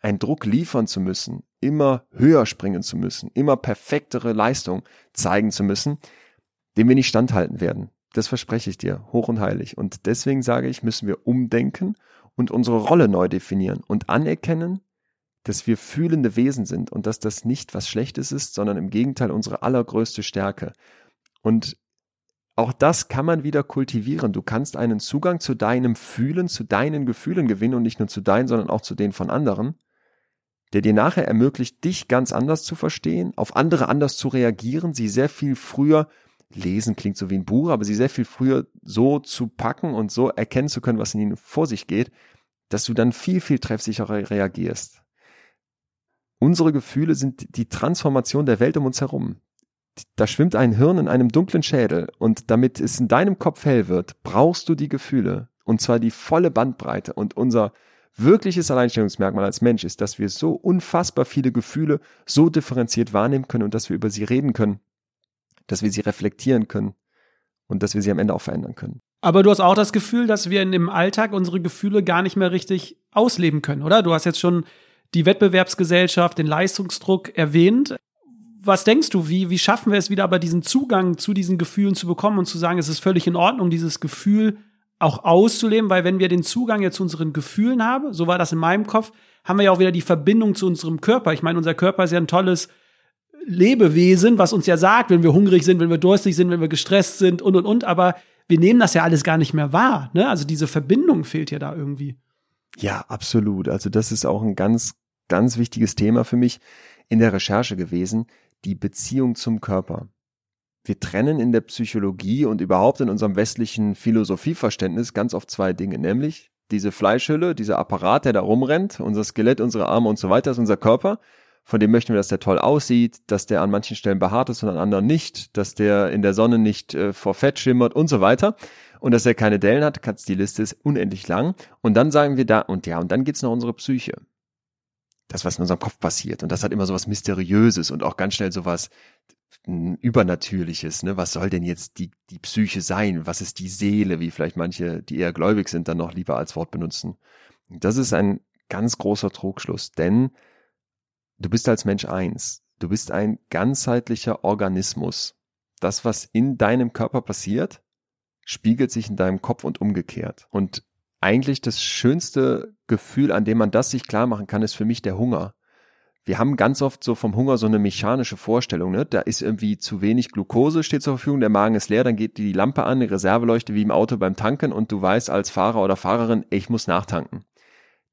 Speaker 1: ein Druck liefern zu müssen, immer höher springen zu müssen, immer perfektere Leistung zeigen zu müssen, dem wir nicht standhalten werden. Das verspreche ich dir, hoch und heilig. Und deswegen sage ich, müssen wir umdenken und unsere Rolle neu definieren und anerkennen, dass wir fühlende Wesen sind und dass das nicht was Schlechtes ist, sondern im Gegenteil unsere allergrößte Stärke. Und auch das kann man wieder kultivieren. Du kannst einen Zugang zu deinem Fühlen, zu deinen Gefühlen gewinnen und nicht nur zu deinen, sondern auch zu denen von anderen, der dir nachher ermöglicht, dich ganz anders zu verstehen, auf andere anders zu reagieren, sie sehr viel früher lesen klingt so wie ein Buch, aber sie sehr viel früher so zu packen und so erkennen zu können, was in ihnen vor sich geht, dass du dann viel, viel treffsicherer reagierst. Unsere Gefühle sind die Transformation der Welt um uns herum. Da schwimmt ein Hirn in einem dunklen Schädel und damit es in deinem Kopf hell wird, brauchst du die Gefühle und zwar die volle Bandbreite und unser wirkliches Alleinstellungsmerkmal als Mensch ist, dass wir so unfassbar viele Gefühle so differenziert wahrnehmen können und dass wir über sie reden können dass wir sie reflektieren können und dass wir sie am Ende auch verändern können.
Speaker 2: Aber du hast auch das Gefühl, dass wir in dem Alltag unsere Gefühle gar nicht mehr richtig ausleben können, oder? Du hast jetzt schon die Wettbewerbsgesellschaft, den Leistungsdruck erwähnt. Was denkst du, wie, wie schaffen wir es wieder aber diesen Zugang zu diesen Gefühlen zu bekommen und zu sagen, es ist völlig in Ordnung, dieses Gefühl auch auszuleben, weil wenn wir den Zugang jetzt zu unseren Gefühlen haben, so war das in meinem Kopf, haben wir ja auch wieder die Verbindung zu unserem Körper. Ich meine, unser Körper ist ja ein tolles Lebewesen, was uns ja sagt, wenn wir hungrig sind, wenn wir durstig sind, wenn wir gestresst sind und und und, aber wir nehmen das ja alles gar nicht mehr wahr. Ne? Also diese Verbindung fehlt ja da irgendwie.
Speaker 1: Ja, absolut. Also das ist auch ein ganz, ganz wichtiges Thema für mich in der Recherche gewesen, die Beziehung zum Körper. Wir trennen in der Psychologie und überhaupt in unserem westlichen Philosophieverständnis ganz oft zwei Dinge, nämlich diese Fleischhülle, dieser Apparat, der da rumrennt, unser Skelett, unsere Arme und so weiter, ist unser Körper von dem möchten wir, dass der toll aussieht, dass der an manchen Stellen behaart ist und an anderen nicht, dass der in der Sonne nicht äh, vor Fett schimmert und so weiter. Und dass er keine Dellen hat, die Liste ist unendlich lang. Und dann sagen wir da, und ja, und dann geht's noch unsere Psyche. Das, was in unserem Kopf passiert. Und das hat immer so was Mysteriöses und auch ganz schnell so was Übernatürliches. Ne? Was soll denn jetzt die, die Psyche sein? Was ist die Seele? Wie vielleicht manche, die eher gläubig sind, dann noch lieber als Wort benutzen. Das ist ein ganz großer Trugschluss, denn Du bist als Mensch eins. Du bist ein ganzheitlicher Organismus. Das, was in deinem Körper passiert, spiegelt sich in deinem Kopf und umgekehrt. Und eigentlich das schönste Gefühl, an dem man das sich klar machen kann, ist für mich der Hunger. Wir haben ganz oft so vom Hunger so eine mechanische Vorstellung, ne? Da ist irgendwie zu wenig Glucose steht zur Verfügung, der Magen ist leer, dann geht die Lampe an, die Reserveleuchte wie im Auto beim Tanken und du weißt als Fahrer oder Fahrerin, ich muss nachtanken.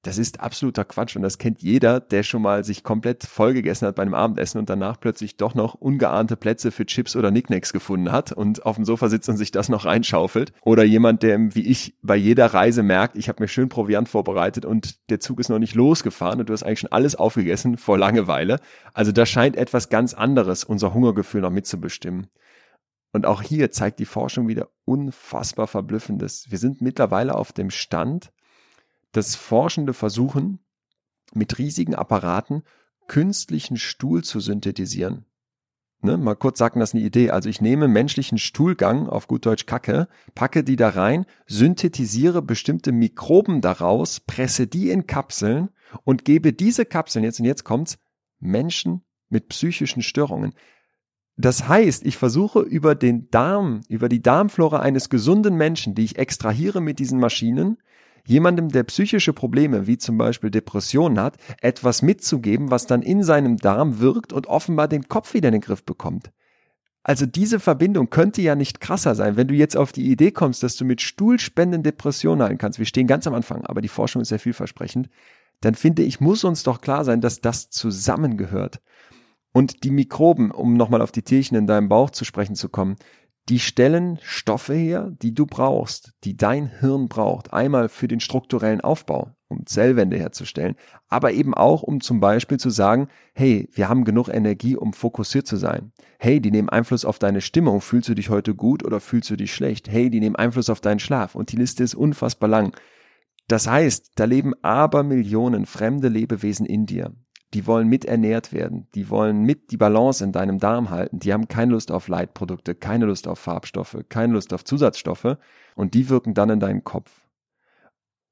Speaker 1: Das ist absoluter Quatsch und das kennt jeder, der schon mal sich komplett vollgegessen hat bei einem Abendessen und danach plötzlich doch noch ungeahnte Plätze für Chips oder Nicknacks gefunden hat und auf dem Sofa sitzt und sich das noch reinschaufelt. Oder jemand, der wie ich bei jeder Reise merkt, ich habe mir schön Proviant vorbereitet und der Zug ist noch nicht losgefahren und du hast eigentlich schon alles aufgegessen vor Langeweile. Also da scheint etwas ganz anderes unser Hungergefühl noch mitzubestimmen. Und auch hier zeigt die Forschung wieder unfassbar Verblüffendes. Wir sind mittlerweile auf dem Stand, dass Forschende versuchen, mit riesigen Apparaten künstlichen Stuhl zu synthetisieren. Ne, mal kurz sagen, das ist eine Idee. Also ich nehme menschlichen Stuhlgang, auf gut Deutsch Kacke, packe die da rein, synthetisiere bestimmte Mikroben daraus, presse die in Kapseln und gebe diese Kapseln, jetzt und jetzt kommt's, Menschen mit psychischen Störungen. Das heißt, ich versuche über den Darm, über die Darmflora eines gesunden Menschen, die ich extrahiere mit diesen Maschinen, jemandem, der psychische Probleme wie zum Beispiel Depressionen hat, etwas mitzugeben, was dann in seinem Darm wirkt und offenbar den Kopf wieder in den Griff bekommt. Also diese Verbindung könnte ja nicht krasser sein, wenn du jetzt auf die Idee kommst, dass du mit Stuhlspenden Depressionen heilen kannst. Wir stehen ganz am Anfang, aber die Forschung ist sehr vielversprechend. Dann finde ich, muss uns doch klar sein, dass das zusammengehört. Und die Mikroben, um nochmal auf die Tierchen in deinem Bauch zu sprechen zu kommen, die stellen Stoffe her, die du brauchst, die dein Hirn braucht. Einmal für den strukturellen Aufbau, um Zellwände herzustellen, aber eben auch, um zum Beispiel zu sagen, hey, wir haben genug Energie, um fokussiert zu sein. Hey, die nehmen Einfluss auf deine Stimmung. Fühlst du dich heute gut oder fühlst du dich schlecht? Hey, die nehmen Einfluss auf deinen Schlaf. Und die Liste ist unfassbar lang. Das heißt, da leben aber Millionen fremde Lebewesen in dir die wollen mit ernährt werden, die wollen mit die Balance in deinem Darm halten, die haben keine Lust auf Leitprodukte, keine Lust auf Farbstoffe, keine Lust auf Zusatzstoffe und die wirken dann in deinen Kopf.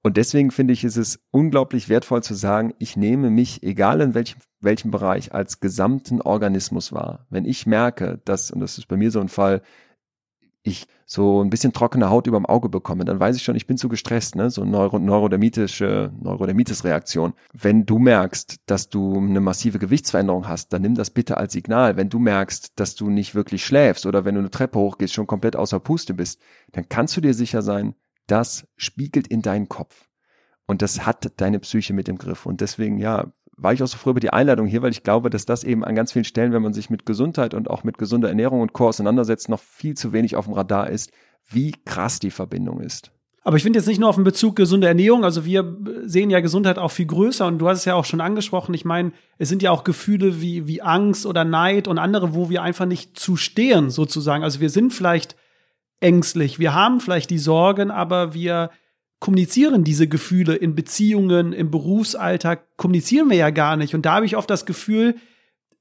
Speaker 1: Und deswegen finde ich, ist es unglaublich wertvoll zu sagen, ich nehme mich, egal in welchem, welchem Bereich, als gesamten Organismus wahr. Wenn ich merke, dass, und das ist bei mir so ein Fall, ich so ein bisschen trockene Haut überm Auge bekomme, dann weiß ich schon, ich bin zu gestresst, ne? So Neuro neurodermitische Neurodermitis-Reaktion. Wenn du merkst, dass du eine massive Gewichtsveränderung hast, dann nimm das bitte als Signal. Wenn du merkst, dass du nicht wirklich schläfst oder wenn du eine Treppe hochgehst, schon komplett außer Puste bist, dann kannst du dir sicher sein, das spiegelt in deinen Kopf. Und das hat deine Psyche mit im Griff. Und deswegen, ja, war ich auch so froh über die Einladung hier, weil ich glaube, dass das eben an ganz vielen Stellen, wenn man sich mit Gesundheit und auch mit gesunder Ernährung und Co. auseinandersetzt, noch viel zu wenig auf dem Radar ist, wie krass die Verbindung ist.
Speaker 2: Aber ich finde jetzt nicht nur auf den Bezug gesunde Ernährung, also wir sehen ja Gesundheit auch viel größer und du hast es ja auch schon angesprochen. Ich meine, es sind ja auch Gefühle wie, wie Angst oder Neid und andere, wo wir einfach nicht zu stehen, sozusagen. Also wir sind vielleicht ängstlich, wir haben vielleicht die Sorgen, aber wir kommunizieren diese Gefühle in Beziehungen, im Berufsalltag, kommunizieren wir ja gar nicht. Und da habe ich oft das Gefühl,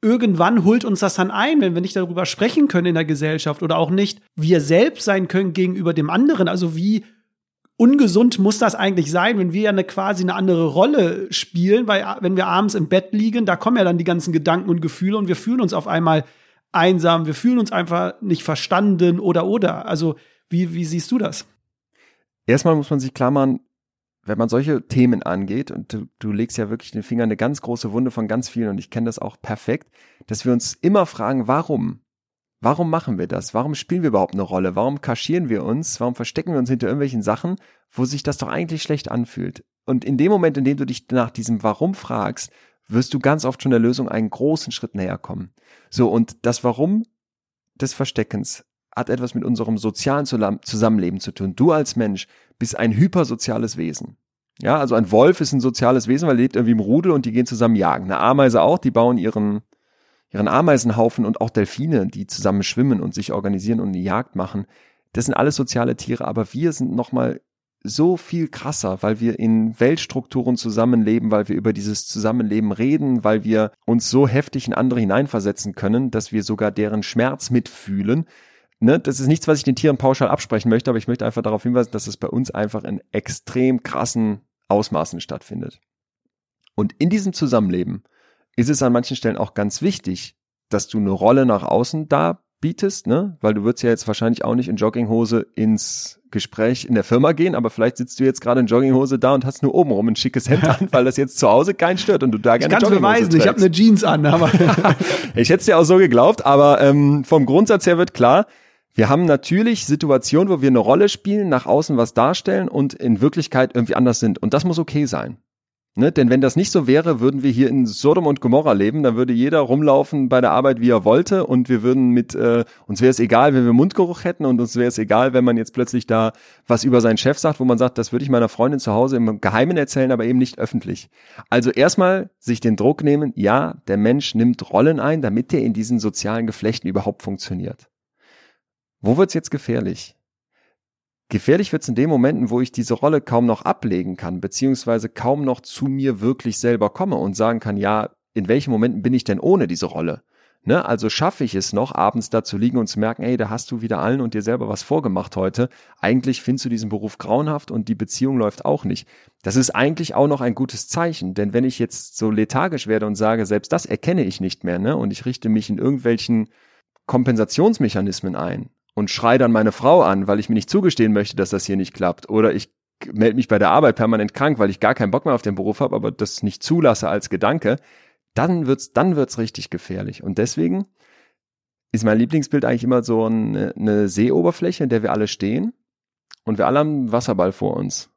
Speaker 2: irgendwann holt uns das dann ein, wenn wir nicht darüber sprechen können in der Gesellschaft oder auch nicht wir selbst sein können gegenüber dem anderen. Also wie ungesund muss das eigentlich sein, wenn wir ja eine quasi eine andere Rolle spielen, weil wenn wir abends im Bett liegen, da kommen ja dann die ganzen Gedanken und Gefühle und wir fühlen uns auf einmal einsam, wir fühlen uns einfach nicht verstanden oder oder. Also wie, wie siehst du das?
Speaker 1: Erstmal muss man sich klar machen, wenn man solche Themen angeht, und du, du legst ja wirklich den Finger in eine ganz große Wunde von ganz vielen, und ich kenne das auch perfekt, dass wir uns immer fragen, warum? Warum machen wir das? Warum spielen wir überhaupt eine Rolle? Warum kaschieren wir uns? Warum verstecken wir uns hinter irgendwelchen Sachen, wo sich das doch eigentlich schlecht anfühlt? Und in dem Moment, in dem du dich nach diesem Warum fragst, wirst du ganz oft schon der Lösung einen großen Schritt näher kommen. So, und das Warum des Versteckens hat etwas mit unserem sozialen Zusammenleben zu tun. Du als Mensch bist ein hypersoziales Wesen. Ja, also ein Wolf ist ein soziales Wesen, weil er lebt irgendwie im Rudel und die gehen zusammen jagen. Eine Ameise auch, die bauen ihren, ihren Ameisenhaufen und auch Delfine, die zusammen schwimmen und sich organisieren und eine Jagd machen. Das sind alles soziale Tiere, aber wir sind nochmal so viel krasser, weil wir in Weltstrukturen zusammenleben, weil wir über dieses Zusammenleben reden, weil wir uns so heftig in andere hineinversetzen können, dass wir sogar deren Schmerz mitfühlen, ne, das ist nichts, was ich den Tieren pauschal absprechen möchte, aber ich möchte einfach darauf hinweisen, dass es bei uns einfach in extrem krassen Ausmaßen stattfindet. Und in diesem Zusammenleben ist es an manchen Stellen auch ganz wichtig, dass du eine Rolle nach außen da bietest, ne? Weil du würdest ja jetzt wahrscheinlich auch nicht in Jogginghose ins Gespräch in der Firma gehen, aber vielleicht sitzt du jetzt gerade in Jogginghose da und hast nur obenrum ein schickes Hemd an, weil das jetzt zu Hause keinen stört und du da gerne
Speaker 2: ich Jogginghose beweisen, trägst. ich habe eine Jeans an, aber
Speaker 1: ich hätte es dir auch so geglaubt, aber ähm, vom Grundsatz her wird klar, wir haben natürlich Situationen, wo wir eine Rolle spielen, nach außen was darstellen und in Wirklichkeit irgendwie anders sind. Und das muss okay sein. Ne? Denn wenn das nicht so wäre, würden wir hier in Sodom und Gomorra leben, dann würde jeder rumlaufen bei der Arbeit, wie er wollte, und wir würden mit, äh, uns wäre es egal, wenn wir Mundgeruch hätten, und uns wäre es egal, wenn man jetzt plötzlich da was über seinen Chef sagt, wo man sagt, das würde ich meiner Freundin zu Hause im Geheimen erzählen, aber eben nicht öffentlich. Also erstmal sich den Druck nehmen, ja, der Mensch nimmt Rollen ein, damit er in diesen sozialen Geflechten überhaupt funktioniert. Wo wird's jetzt gefährlich? Gefährlich wird's in den Momenten, wo ich diese Rolle kaum noch ablegen kann, beziehungsweise kaum noch zu mir wirklich selber komme und sagen kann, ja, in welchen Momenten bin ich denn ohne diese Rolle? Ne? Also schaffe ich es noch, abends da zu liegen und zu merken, ey, da hast du wieder allen und dir selber was vorgemacht heute. Eigentlich findest du diesen Beruf grauenhaft und die Beziehung läuft auch nicht. Das ist eigentlich auch noch ein gutes Zeichen, denn wenn ich jetzt so lethargisch werde und sage, selbst das erkenne ich nicht mehr, ne? Und ich richte mich in irgendwelchen Kompensationsmechanismen ein, und schrei dann meine Frau an, weil ich mir nicht zugestehen möchte, dass das hier nicht klappt. Oder ich melde mich bei der Arbeit permanent krank, weil ich gar keinen Bock mehr auf den Beruf habe, aber das nicht zulasse als Gedanke, dann wird's, dann wird's richtig gefährlich. Und deswegen ist mein Lieblingsbild eigentlich immer so eine, eine Seeoberfläche, in der wir alle stehen und wir alle haben einen Wasserball vor uns.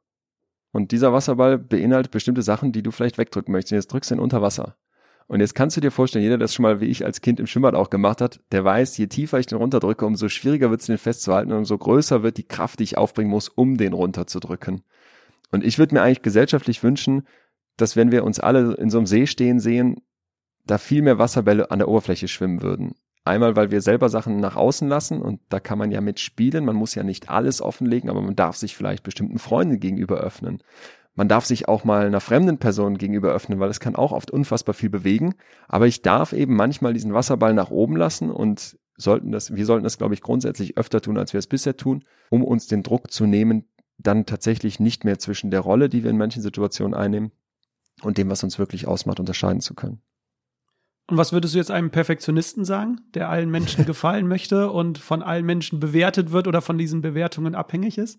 Speaker 1: Und dieser Wasserball beinhaltet bestimmte Sachen, die du vielleicht wegdrücken möchtest. Und jetzt drückst du ihn unter Wasser. Und jetzt kannst du dir vorstellen, jeder, der das schon mal wie ich als Kind im Schwimmbad auch gemacht hat, der weiß, je tiefer ich den runterdrücke, umso schwieriger wird es, den festzuhalten und umso größer wird die Kraft, die ich aufbringen muss, um den runterzudrücken. Und ich würde mir eigentlich gesellschaftlich wünschen, dass wenn wir uns alle in so einem See stehen sehen, da viel mehr Wasserbälle an der Oberfläche schwimmen würden. Einmal, weil wir selber Sachen nach außen lassen und da kann man ja mitspielen. Man muss ja nicht alles offenlegen, aber man darf sich vielleicht bestimmten Freunden gegenüber öffnen. Man darf sich auch mal einer fremden Person gegenüber öffnen, weil es kann auch oft unfassbar viel bewegen. Aber ich darf eben manchmal diesen Wasserball nach oben lassen und sollten das, wir sollten das, glaube ich, grundsätzlich öfter tun, als wir es bisher tun, um uns den Druck zu nehmen, dann tatsächlich nicht mehr zwischen der Rolle, die wir in manchen Situationen einnehmen, und dem, was uns wirklich ausmacht, unterscheiden zu können.
Speaker 2: Und was würdest du jetzt einem Perfektionisten sagen, der allen Menschen gefallen möchte und von allen Menschen bewertet wird oder von diesen Bewertungen abhängig ist?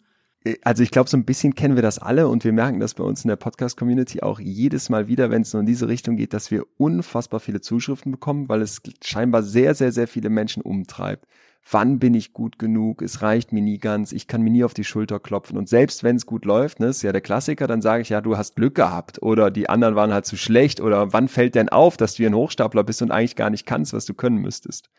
Speaker 1: Also ich glaube, so ein bisschen kennen wir das alle und wir merken das bei uns in der Podcast-Community auch jedes Mal wieder, wenn es so in diese Richtung geht, dass wir unfassbar viele Zuschriften bekommen, weil es scheinbar sehr, sehr, sehr viele Menschen umtreibt. Wann bin ich gut genug? Es reicht mir nie ganz. Ich kann mir nie auf die Schulter klopfen. Und selbst wenn es gut läuft, ne, ist ja der Klassiker, dann sage ich ja, du hast Glück gehabt oder die anderen waren halt zu schlecht oder wann fällt denn auf, dass du ein Hochstapler bist und eigentlich gar nicht kannst, was du können müsstest.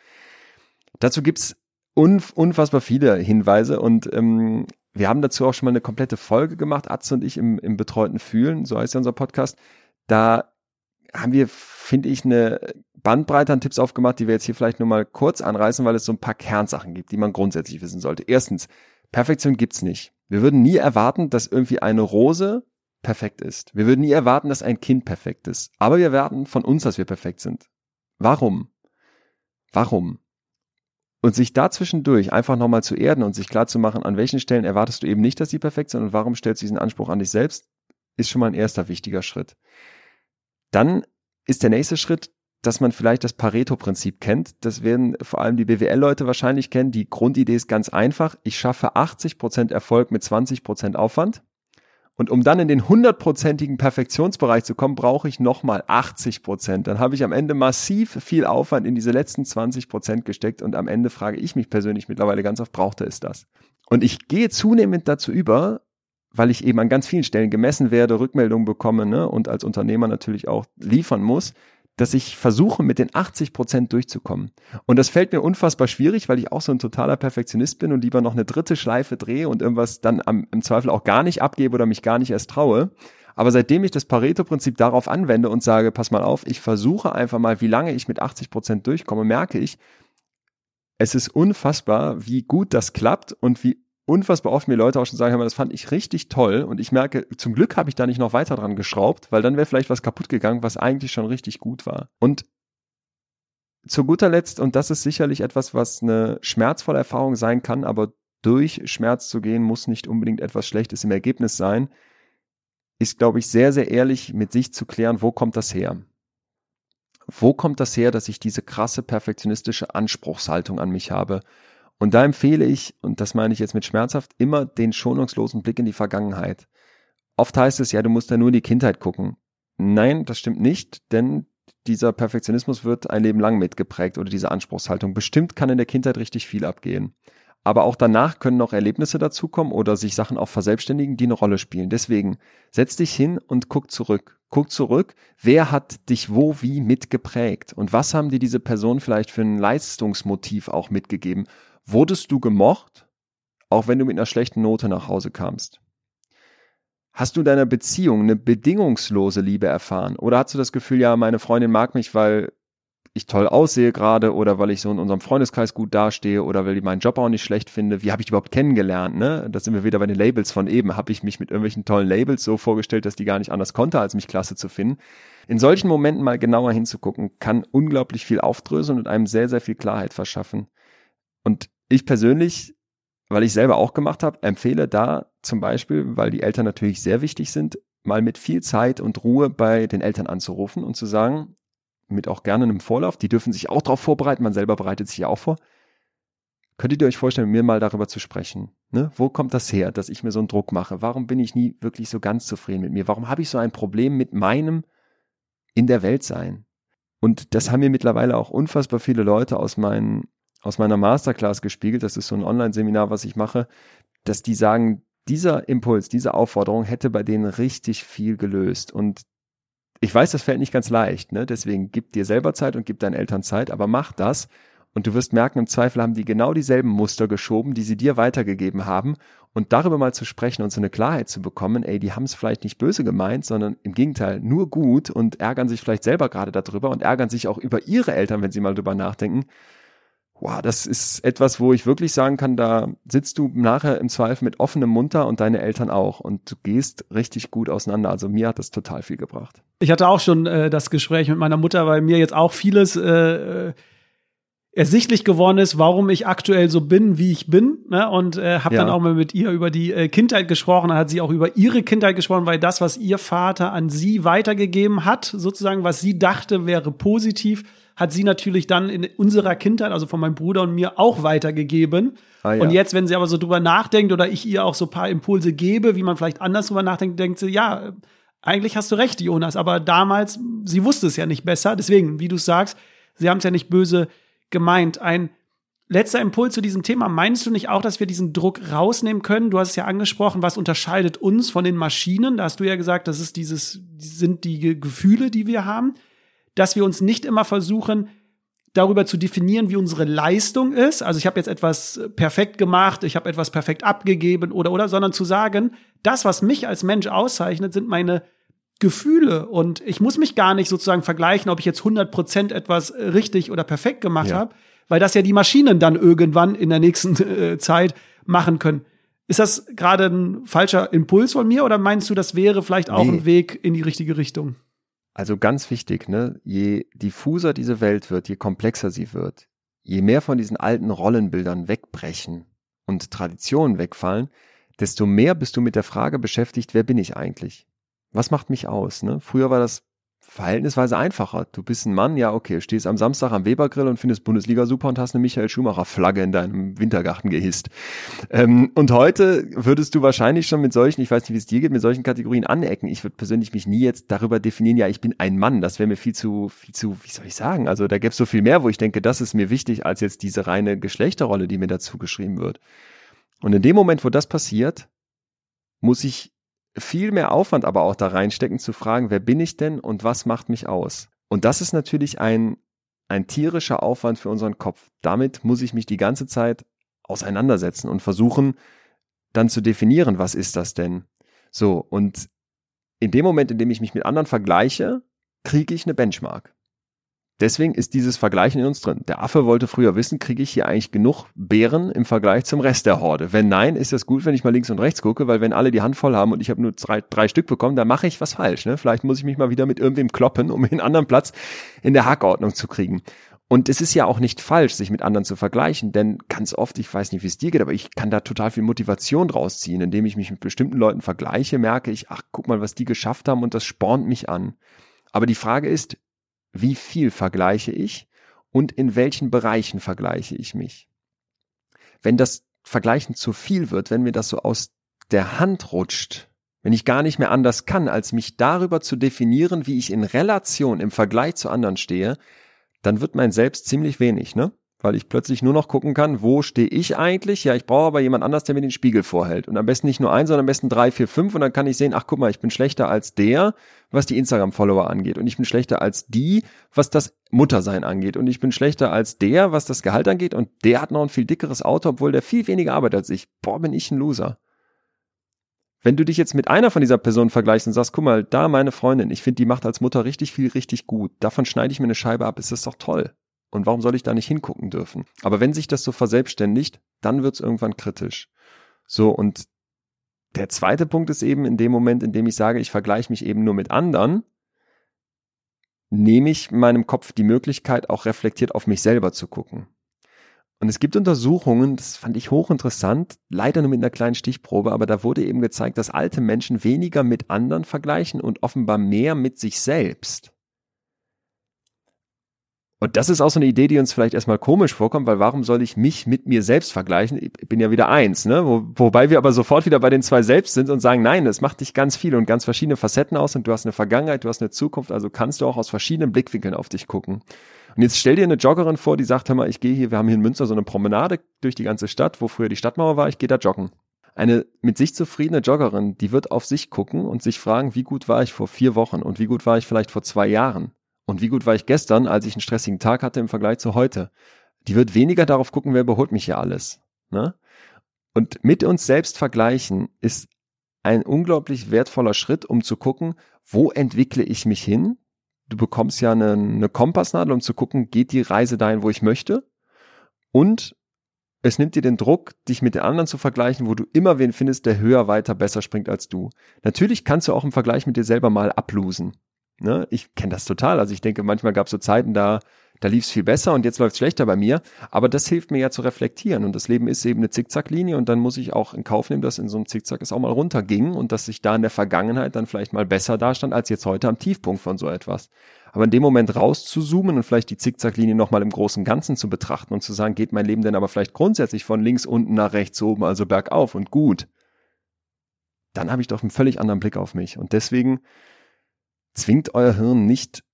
Speaker 1: Dazu gibt's unfassbar viele Hinweise und ähm, wir haben dazu auch schon mal eine komplette Folge gemacht, Atze und ich im, im betreuten Fühlen, so heißt ja unser Podcast. Da haben wir, finde ich, eine Bandbreite an Tipps aufgemacht, die wir jetzt hier vielleicht nur mal kurz anreißen, weil es so ein paar Kernsachen gibt, die man grundsätzlich wissen sollte. Erstens, Perfektion gibt's nicht. Wir würden nie erwarten, dass irgendwie eine Rose perfekt ist. Wir würden nie erwarten, dass ein Kind perfekt ist. Aber wir erwarten von uns, dass wir perfekt sind. Warum? Warum? Und sich dazwischendurch einfach nochmal zu erden und sich klar zu machen, an welchen Stellen erwartest du eben nicht, dass sie perfekt sind und warum stellst du diesen Anspruch an dich selbst, ist schon mal ein erster wichtiger Schritt. Dann ist der nächste Schritt, dass man vielleicht das Pareto-Prinzip kennt. Das werden vor allem die BWL-Leute wahrscheinlich kennen. Die Grundidee ist ganz einfach. Ich schaffe 80 Prozent Erfolg mit 20 Prozent Aufwand. Und um dann in den hundertprozentigen Perfektionsbereich zu kommen, brauche ich nochmal 80 Prozent. Dann habe ich am Ende massiv viel Aufwand in diese letzten 20 Prozent gesteckt und am Ende frage ich mich persönlich mittlerweile ganz oft, brauchte es das? Und ich gehe zunehmend dazu über, weil ich eben an ganz vielen Stellen gemessen werde, Rückmeldungen bekomme ne, und als Unternehmer natürlich auch liefern muss, dass ich versuche, mit den 80 Prozent durchzukommen. Und das fällt mir unfassbar schwierig, weil ich auch so ein totaler Perfektionist bin und lieber noch eine dritte Schleife drehe und irgendwas dann am, im Zweifel auch gar nicht abgebe oder mich gar nicht erst traue. Aber seitdem ich das Pareto-Prinzip darauf anwende und sage, pass mal auf, ich versuche einfach mal, wie lange ich mit 80 Prozent durchkomme, merke ich, es ist unfassbar, wie gut das klappt und wie unfassbar oft mir Leute auch schon sagen, das fand ich richtig toll und ich merke, zum Glück habe ich da nicht noch weiter dran geschraubt, weil dann wäre vielleicht was kaputt gegangen, was eigentlich schon richtig gut war. Und zu guter Letzt, und das ist sicherlich etwas, was eine schmerzvolle Erfahrung sein kann, aber durch Schmerz zu gehen muss nicht unbedingt etwas Schlechtes im Ergebnis sein, ist, glaube ich, sehr, sehr ehrlich mit sich zu klären, wo kommt das her? Wo kommt das her, dass ich diese krasse perfektionistische Anspruchshaltung an mich habe? Und da empfehle ich, und das meine ich jetzt mit schmerzhaft, immer den schonungslosen Blick in die Vergangenheit. Oft heißt es ja, du musst ja nur in die Kindheit gucken. Nein, das stimmt nicht, denn dieser Perfektionismus wird ein Leben lang mitgeprägt oder diese Anspruchshaltung. Bestimmt kann in der Kindheit richtig viel abgehen. Aber auch danach können noch Erlebnisse dazukommen oder sich Sachen auch verselbstständigen, die eine Rolle spielen. Deswegen setz dich hin und guck zurück. Guck zurück, wer hat dich wo wie mitgeprägt und was haben dir diese Person vielleicht für ein Leistungsmotiv auch mitgegeben Wurdest du gemocht, auch wenn du mit einer schlechten Note nach Hause kamst? Hast du deiner Beziehung eine bedingungslose Liebe erfahren? Oder hast du das Gefühl, ja, meine Freundin mag mich, weil ich toll aussehe gerade oder weil ich so in unserem Freundeskreis gut dastehe oder weil ich meinen Job auch nicht schlecht finde. Wie habe ich überhaupt kennengelernt? Ne? Da sind wir wieder bei den Labels von eben. Habe ich mich mit irgendwelchen tollen Labels so vorgestellt, dass die gar nicht anders konnte, als mich klasse zu finden. In solchen Momenten mal genauer hinzugucken, kann unglaublich viel aufdröseln und einem sehr, sehr viel Klarheit verschaffen. Und ich persönlich, weil ich selber auch gemacht habe, empfehle da zum Beispiel, weil die Eltern natürlich sehr wichtig sind, mal mit viel Zeit und Ruhe bei den Eltern anzurufen und zu sagen, mit auch gerne einem Vorlauf, die dürfen sich auch darauf vorbereiten, man selber bereitet sich ja auch vor. Könntet ihr euch vorstellen, mit mir mal darüber zu sprechen? Ne? Wo kommt das her, dass ich mir so einen Druck mache? Warum bin ich nie wirklich so ganz zufrieden mit mir? Warum habe ich so ein Problem mit meinem in der Welt sein? Und das haben mir mittlerweile auch unfassbar viele Leute aus meinen aus meiner Masterclass gespiegelt, das ist so ein Online-Seminar, was ich mache, dass die sagen, dieser Impuls, diese Aufforderung hätte bei denen richtig viel gelöst. Und Ich weiß, das fällt nicht ganz leicht, ne? Deswegen gib dir selber Zeit und gib deinen Eltern Zeit, aber mach das und du wirst merken, im Zweifel haben die genau dieselben Muster geschoben, die sie dir weitergegeben haben. Und darüber mal zu sprechen und so eine Klarheit zu bekommen, ey, die haben es vielleicht nicht böse gemeint, sondern im Gegenteil nur gut und ärgern sich vielleicht selber gerade darüber und ärgern sich auch über ihre Eltern, wenn sie mal drüber nachdenken. Wow, das ist etwas, wo ich wirklich sagen kann, da sitzt du nachher im Zweifel mit offenem Mund da und deine Eltern auch und du gehst richtig gut auseinander. Also mir hat das total viel gebracht.
Speaker 2: Ich hatte auch schon äh, das Gespräch mit meiner Mutter, weil mir jetzt auch vieles äh, ersichtlich geworden ist, warum ich aktuell so bin, wie ich bin. Ne? Und äh, habe ja. dann auch mal mit ihr über die äh, Kindheit gesprochen. Dann hat sie auch über ihre Kindheit gesprochen, weil das, was ihr Vater an sie weitergegeben hat, sozusagen, was sie dachte, wäre positiv, hat sie natürlich dann in unserer Kindheit, also von meinem Bruder und mir, auch weitergegeben. Ah, ja. Und jetzt, wenn sie aber so drüber nachdenkt oder ich ihr auch so paar Impulse gebe, wie man vielleicht anders drüber nachdenkt, denkt sie, ja, eigentlich hast du recht, Jonas. Aber damals, sie wusste es ja nicht besser. Deswegen, wie du sagst, sie haben es ja nicht böse gemeint. Ein letzter Impuls zu diesem Thema. Meinst du nicht auch, dass wir diesen Druck rausnehmen können? Du hast es ja angesprochen, was unterscheidet uns von den Maschinen? Da hast du ja gesagt, das ist dieses, sind die Gefühle, die wir haben. Dass wir uns nicht immer versuchen, darüber zu definieren, wie unsere Leistung ist. Also ich habe jetzt etwas perfekt gemacht, ich habe etwas perfekt abgegeben oder oder, sondern zu sagen, das, was mich als Mensch auszeichnet, sind meine Gefühle und ich muss mich gar nicht sozusagen vergleichen, ob ich jetzt 100% etwas richtig oder perfekt gemacht ja. habe, weil das ja die Maschinen dann irgendwann in der nächsten äh, Zeit machen können. Ist das gerade ein falscher Impuls von mir oder meinst du, das wäre vielleicht auch nee. ein Weg in die richtige Richtung?
Speaker 1: Also ganz wichtig, ne? Je diffuser diese Welt wird, je komplexer sie wird, je mehr von diesen alten Rollenbildern wegbrechen und Traditionen wegfallen, desto mehr bist du mit der Frage beschäftigt, wer bin ich eigentlich? Was macht mich aus? Ne? Früher war das verhältnisweise einfacher. Du bist ein Mann, ja, okay, stehst am Samstag am Webergrill und findest Bundesliga super und hast eine Michael Schumacher Flagge in deinem Wintergarten gehisst. Ähm, und heute würdest du wahrscheinlich schon mit solchen, ich weiß nicht, wie es dir geht, mit solchen Kategorien anecken. Ich würde persönlich mich nie jetzt darüber definieren, ja, ich bin ein Mann. Das wäre mir viel zu, viel zu, wie soll ich sagen? Also da gäbe es so viel mehr, wo ich denke, das ist mir wichtig, als jetzt diese reine Geschlechterrolle, die mir dazu geschrieben wird. Und in dem Moment, wo das passiert, muss ich viel mehr Aufwand aber auch da reinstecken, zu fragen, wer bin ich denn und was macht mich aus? Und das ist natürlich ein, ein tierischer Aufwand für unseren Kopf. Damit muss ich mich die ganze Zeit auseinandersetzen und versuchen, dann zu definieren, was ist das denn? So, und in dem Moment, in dem ich mich mit anderen vergleiche, kriege ich eine Benchmark. Deswegen ist dieses Vergleichen in uns drin. Der Affe wollte früher wissen, kriege ich hier eigentlich genug Beeren im Vergleich zum Rest der Horde? Wenn nein, ist das gut, wenn ich mal links und rechts gucke, weil wenn alle die Hand voll haben und ich habe nur drei, drei Stück bekommen, dann mache ich was falsch. Ne? Vielleicht muss ich mich mal wieder mit irgendwem kloppen, um einen anderen Platz in der Hackordnung zu kriegen. Und es ist ja auch nicht falsch, sich mit anderen zu vergleichen, denn ganz oft, ich weiß nicht, wie es dir geht, aber ich kann da total viel Motivation draus ziehen, indem ich mich mit bestimmten Leuten vergleiche, merke ich, ach, guck mal, was die geschafft haben und das spornt mich an. Aber die Frage ist, wie viel vergleiche ich und in welchen Bereichen vergleiche ich mich. Wenn das Vergleichen zu viel wird, wenn mir das so aus der Hand rutscht, wenn ich gar nicht mehr anders kann, als mich darüber zu definieren, wie ich in Relation im Vergleich zu anderen stehe, dann wird mein Selbst ziemlich wenig, ne? Weil ich plötzlich nur noch gucken kann, wo stehe ich eigentlich? Ja, ich brauche aber jemand anders, der mir den Spiegel vorhält. Und am besten nicht nur ein, sondern am besten drei, vier, fünf. Und dann kann ich sehen, ach guck mal, ich bin schlechter als der, was die Instagram-Follower angeht. Und ich bin schlechter als die, was das Muttersein angeht. Und ich bin schlechter als der, was das Gehalt angeht. Und der hat noch ein viel dickeres Auto, obwohl der viel weniger arbeitet als ich. Boah, bin ich ein Loser. Wenn du dich jetzt mit einer von dieser Personen vergleichst und sagst, guck mal, da meine Freundin, ich finde, die macht als Mutter richtig viel, richtig gut. Davon schneide ich mir eine Scheibe ab, ist das doch toll. Und warum soll ich da nicht hingucken dürfen? Aber wenn sich das so verselbstständigt, dann wird es irgendwann kritisch. So, und der zweite Punkt ist eben in dem Moment, in dem ich sage, ich vergleiche mich eben nur mit anderen, nehme ich meinem Kopf die Möglichkeit, auch reflektiert auf mich selber zu gucken. Und es gibt Untersuchungen, das fand ich hochinteressant, leider nur mit einer kleinen Stichprobe, aber da wurde eben gezeigt, dass alte Menschen weniger mit anderen vergleichen und offenbar mehr mit sich selbst. Und das ist auch so eine Idee, die uns vielleicht erstmal komisch vorkommt, weil warum soll ich mich mit mir selbst vergleichen? Ich bin ja wieder eins, ne? Wo, wobei wir aber sofort wieder bei den zwei selbst sind und sagen, nein, das macht dich ganz viel und ganz verschiedene Facetten aus und du hast eine Vergangenheit, du hast eine Zukunft, also kannst du auch aus verschiedenen Blickwinkeln auf dich gucken. Und jetzt stell dir eine Joggerin vor, die sagt, hör mal, ich gehe hier, wir haben hier in Münster so eine Promenade durch die ganze Stadt, wo früher die Stadtmauer war, ich gehe da joggen. Eine mit sich zufriedene Joggerin, die wird auf sich gucken und sich fragen, wie gut war ich vor vier Wochen und wie gut war ich vielleicht vor zwei Jahren und wie gut war ich gestern, als ich einen stressigen Tag hatte im Vergleich zu heute. Die wird weniger darauf gucken, wer überholt mich hier alles. Ne? Und mit uns selbst vergleichen ist ein unglaublich wertvoller Schritt, um zu gucken, wo entwickle ich mich hin? Du bekommst ja eine, eine Kompassnadel, um zu gucken, geht die Reise dahin, wo ich möchte? Und es nimmt dir den Druck, dich mit den anderen zu vergleichen, wo du immer wen findest, der höher, weiter, besser springt als du. Natürlich kannst du auch im Vergleich mit dir selber mal ablosen. Ne? Ich kenne das total. Also ich denke, manchmal gab es so Zeiten, da da lief es viel besser und jetzt läuft es schlechter bei mir. Aber das hilft mir ja zu reflektieren. Und das Leben ist eben eine Zickzacklinie und dann muss ich auch in Kauf nehmen, dass in so einem Zickzack es auch mal runterging und dass ich da in der Vergangenheit dann vielleicht mal besser dastand als jetzt heute am Tiefpunkt von so etwas. Aber in dem Moment rauszuzoomen und vielleicht die Zickzacklinie nochmal im großen Ganzen zu betrachten und zu sagen, geht mein Leben denn aber vielleicht grundsätzlich von links unten nach rechts oben, also bergauf und gut, dann habe ich doch einen völlig anderen Blick auf mich. Und deswegen zwingt euer Hirn nicht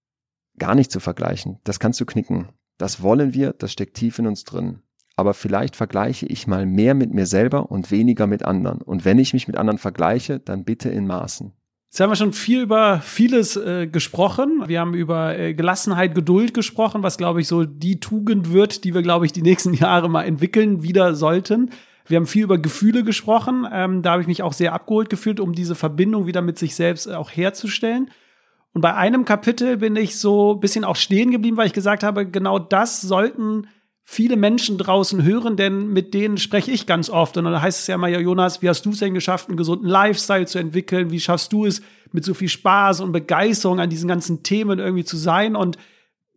Speaker 1: gar nicht zu vergleichen. Das kannst du knicken. Das wollen wir, das steckt tief in uns drin. Aber vielleicht vergleiche ich mal mehr mit mir selber und weniger mit anderen. Und wenn ich mich mit anderen vergleiche, dann bitte in Maßen.
Speaker 2: Jetzt haben wir schon viel über vieles äh, gesprochen. Wir haben über äh, Gelassenheit, Geduld gesprochen, was, glaube ich, so die Tugend wird, die wir, glaube ich, die nächsten Jahre mal entwickeln wieder sollten. Wir haben viel über Gefühle gesprochen. Ähm, da habe ich mich auch sehr abgeholt gefühlt, um diese Verbindung wieder mit sich selbst auch herzustellen. Und bei einem Kapitel bin ich so ein bisschen auch stehen geblieben, weil ich gesagt habe, genau das sollten viele Menschen draußen hören, denn mit denen spreche ich ganz oft. Und dann heißt es ja immer, ja, Jonas, wie hast du es denn geschafft, einen gesunden Lifestyle zu entwickeln? Wie schaffst du es, mit so viel Spaß und Begeisterung an diesen ganzen Themen irgendwie zu sein? Und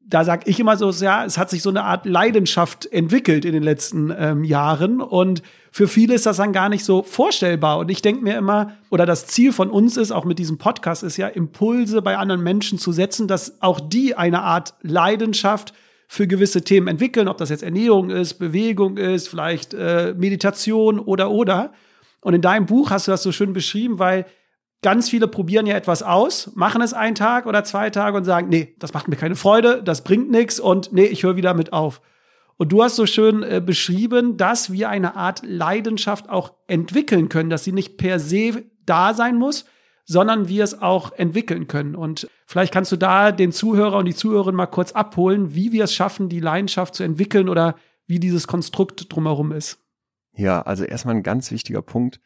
Speaker 2: da sag ich immer so, ja, es hat sich so eine Art Leidenschaft entwickelt in den letzten ähm, Jahren und für viele ist das dann gar nicht so vorstellbar. Und ich denke mir immer, oder das Ziel von uns ist, auch mit diesem Podcast, ist ja, Impulse bei anderen Menschen zu setzen, dass auch die eine Art Leidenschaft für gewisse Themen entwickeln, ob das jetzt Ernährung ist, Bewegung ist, vielleicht äh, Meditation oder oder. Und in deinem Buch hast du das so schön beschrieben, weil ganz viele probieren ja etwas aus, machen es einen Tag oder zwei Tage und sagen, nee, das macht mir keine Freude, das bringt nichts und nee, ich höre wieder mit auf. Und du hast so schön äh, beschrieben, dass wir eine Art Leidenschaft auch entwickeln können, dass sie nicht per se da sein muss, sondern wir es auch entwickeln können. Und vielleicht kannst du da den Zuhörer und die Zuhörerin mal kurz abholen, wie wir es schaffen, die Leidenschaft zu entwickeln oder wie dieses Konstrukt drumherum ist.
Speaker 1: Ja, also erstmal ein ganz wichtiger Punkt.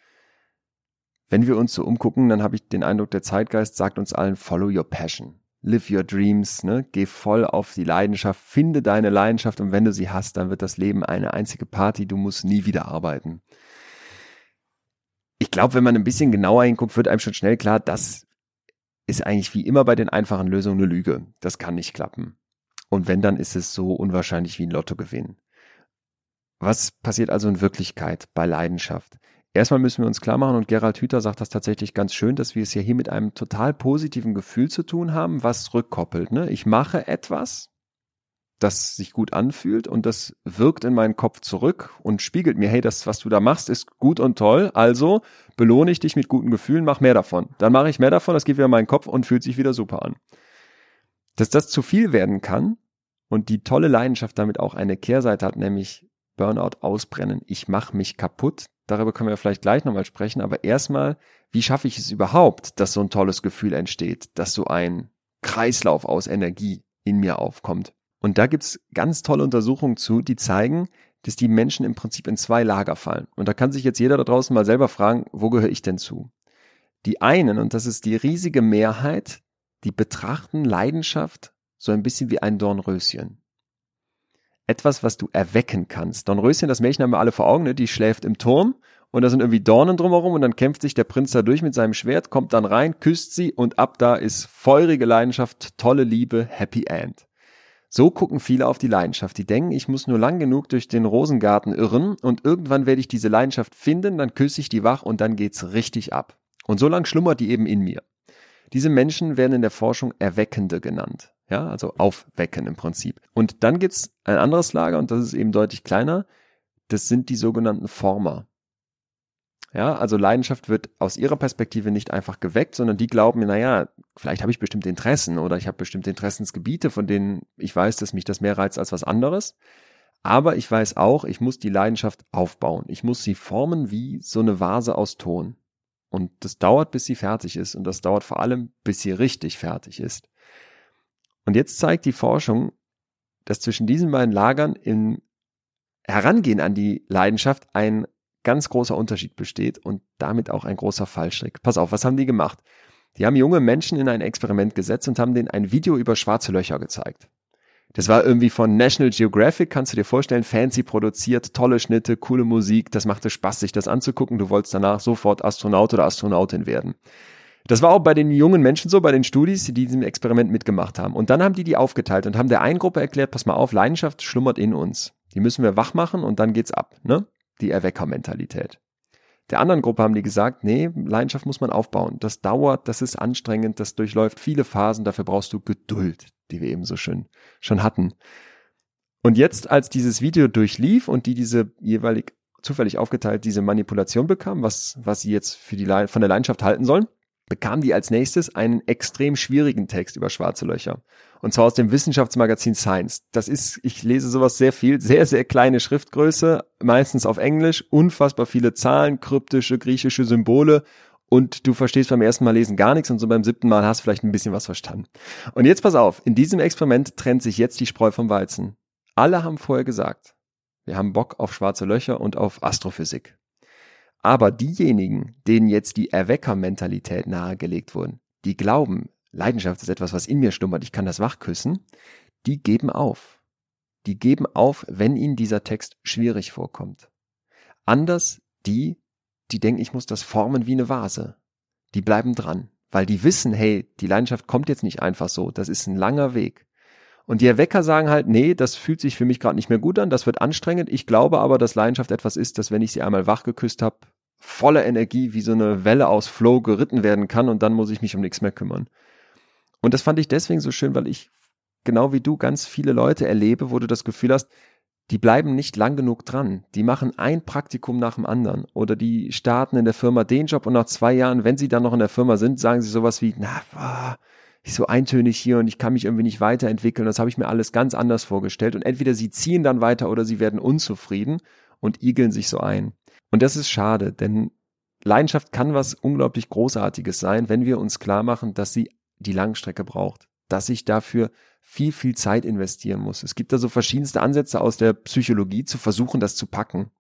Speaker 1: Wenn wir uns so umgucken, dann habe ich den Eindruck, der Zeitgeist sagt uns allen, follow your passion live your dreams, ne? Geh voll auf die Leidenschaft, finde deine Leidenschaft und wenn du sie hast, dann wird das Leben eine einzige Party, du musst nie wieder arbeiten. Ich glaube, wenn man ein bisschen genauer hinguckt, wird einem schon schnell klar, das ist eigentlich wie immer bei den einfachen Lösungen eine Lüge. Das kann nicht klappen. Und wenn, dann ist es so unwahrscheinlich wie ein Lottogewinn. Was passiert also in Wirklichkeit bei Leidenschaft? Erstmal müssen wir uns klar machen, und Gerald Hüther sagt das tatsächlich ganz schön, dass wir es ja hier mit einem total positiven Gefühl zu tun haben, was rückkoppelt. Ne? Ich mache etwas, das sich gut anfühlt und das wirkt in meinen Kopf zurück und spiegelt mir, hey, das, was du da machst, ist gut und toll, also belohne ich dich mit guten Gefühlen, mach mehr davon. Dann mache ich mehr davon, das geht wieder in meinen Kopf und fühlt sich wieder super an. Dass das zu viel werden kann und die tolle Leidenschaft damit auch eine Kehrseite hat, nämlich Burnout ausbrennen, ich mache mich kaputt, Darüber können wir vielleicht gleich nochmal sprechen. Aber erstmal, wie schaffe ich es überhaupt, dass so ein tolles Gefühl entsteht, dass so ein Kreislauf aus Energie in mir aufkommt? Und da gibt's ganz tolle Untersuchungen zu, die zeigen, dass die Menschen im Prinzip in zwei Lager fallen. Und da kann sich jetzt jeder da draußen mal selber fragen, wo gehöre ich denn zu? Die einen, und das ist die riesige Mehrheit, die betrachten Leidenschaft so ein bisschen wie ein Dornröschen etwas, was du erwecken kannst. Dornröschen, das Märchen haben wir alle vor Augen, ne? die schläft im Turm und da sind irgendwie Dornen drumherum und dann kämpft sich der Prinz da durch mit seinem Schwert, kommt dann rein, küsst sie und ab da ist feurige Leidenschaft, tolle Liebe, Happy End. So gucken viele auf die Leidenschaft. Die denken, ich muss nur lang genug durch den Rosengarten irren und irgendwann werde ich diese Leidenschaft finden, dann küsse ich die wach und dann geht's richtig ab. Und so lang schlummert die eben in mir. Diese Menschen werden in der Forschung Erweckende genannt. Ja, also aufwecken im Prinzip. Und dann gibt's ein anderes Lager und das ist eben deutlich kleiner. Das sind die sogenannten Former. Ja, also Leidenschaft wird aus ihrer Perspektive nicht einfach geweckt, sondern die glauben, naja, vielleicht habe ich bestimmte Interessen oder ich habe bestimmte Interessensgebiete, von denen ich weiß, dass mich das mehr reizt als was anderes. Aber ich weiß auch, ich muss die Leidenschaft aufbauen. Ich muss sie formen wie so eine Vase aus Ton. Und das dauert, bis sie fertig ist. Und das dauert vor allem, bis sie richtig fertig ist. Und jetzt zeigt die Forschung, dass zwischen diesen beiden Lagern im Herangehen an die Leidenschaft ein ganz großer Unterschied besteht und damit auch ein großer Fallstrick. Pass auf, was haben die gemacht? Die haben junge Menschen in ein Experiment gesetzt und haben denen ein Video über schwarze Löcher gezeigt. Das war irgendwie von National Geographic, kannst du dir vorstellen, fancy produziert, tolle Schnitte, coole Musik, das machte Spaß, sich das anzugucken. Du wolltest danach sofort Astronaut oder Astronautin werden. Das war auch bei den jungen Menschen so, bei den Studis, die diesem Experiment mitgemacht haben. Und dann haben die die aufgeteilt und haben der einen Gruppe erklärt, pass mal auf, Leidenschaft schlummert in uns. Die müssen wir wach machen und dann geht's ab, ne? Die Erweckermentalität. Der anderen Gruppe haben die gesagt, nee, Leidenschaft muss man aufbauen. Das dauert, das ist anstrengend, das durchläuft viele Phasen, dafür brauchst du Geduld, die wir eben so schön schon hatten. Und jetzt, als dieses Video durchlief und die diese jeweilig zufällig aufgeteilt diese Manipulation bekam, was, was sie jetzt für die, von der Leidenschaft halten sollen, bekam die als nächstes einen extrem schwierigen Text über schwarze Löcher. Und zwar aus dem Wissenschaftsmagazin Science. Das ist, ich lese sowas sehr viel, sehr, sehr kleine Schriftgröße, meistens auf Englisch, unfassbar viele Zahlen, kryptische griechische Symbole und du verstehst beim ersten Mal lesen gar nichts und so beim siebten Mal hast du vielleicht ein bisschen was verstanden. Und jetzt pass auf, in diesem Experiment trennt sich jetzt die Spreu vom Weizen. Alle haben vorher gesagt, wir haben Bock auf schwarze Löcher und auf Astrophysik. Aber diejenigen, denen jetzt die Erweckermentalität nahegelegt wurden, die glauben, Leidenschaft ist etwas, was in mir schlummert, ich kann das wachküssen, die geben auf. Die geben auf, wenn ihnen dieser Text schwierig vorkommt. Anders die, die denken, ich muss das formen wie eine Vase. Die bleiben dran, weil die wissen, hey, die Leidenschaft kommt jetzt nicht einfach so, das ist ein langer Weg. Und die Erwecker sagen halt, nee, das fühlt sich für mich gerade nicht mehr gut an, das wird anstrengend. Ich glaube aber, dass Leidenschaft etwas ist, dass wenn ich sie einmal wach geküsst habe, voller Energie wie so eine Welle aus Flow geritten werden kann und dann muss ich mich um nichts mehr kümmern. Und das fand ich deswegen so schön, weil ich genau wie du ganz viele Leute erlebe, wo du das Gefühl hast, die bleiben nicht lang genug dran. Die machen ein Praktikum nach dem anderen oder die starten in der Firma den Job und nach zwei Jahren, wenn sie dann noch in der Firma sind, sagen sie sowas wie, na, boah, ich so eintönig hier und ich kann mich irgendwie nicht weiterentwickeln. Das habe ich mir alles ganz anders vorgestellt. Und entweder sie ziehen dann weiter oder sie werden unzufrieden und igeln sich so ein. Und das ist schade, denn Leidenschaft kann was unglaublich Großartiges sein, wenn wir uns klar machen, dass sie die Langstrecke braucht, dass ich dafür viel, viel Zeit investieren muss. Es gibt da so verschiedenste Ansätze aus der Psychologie zu versuchen, das zu packen.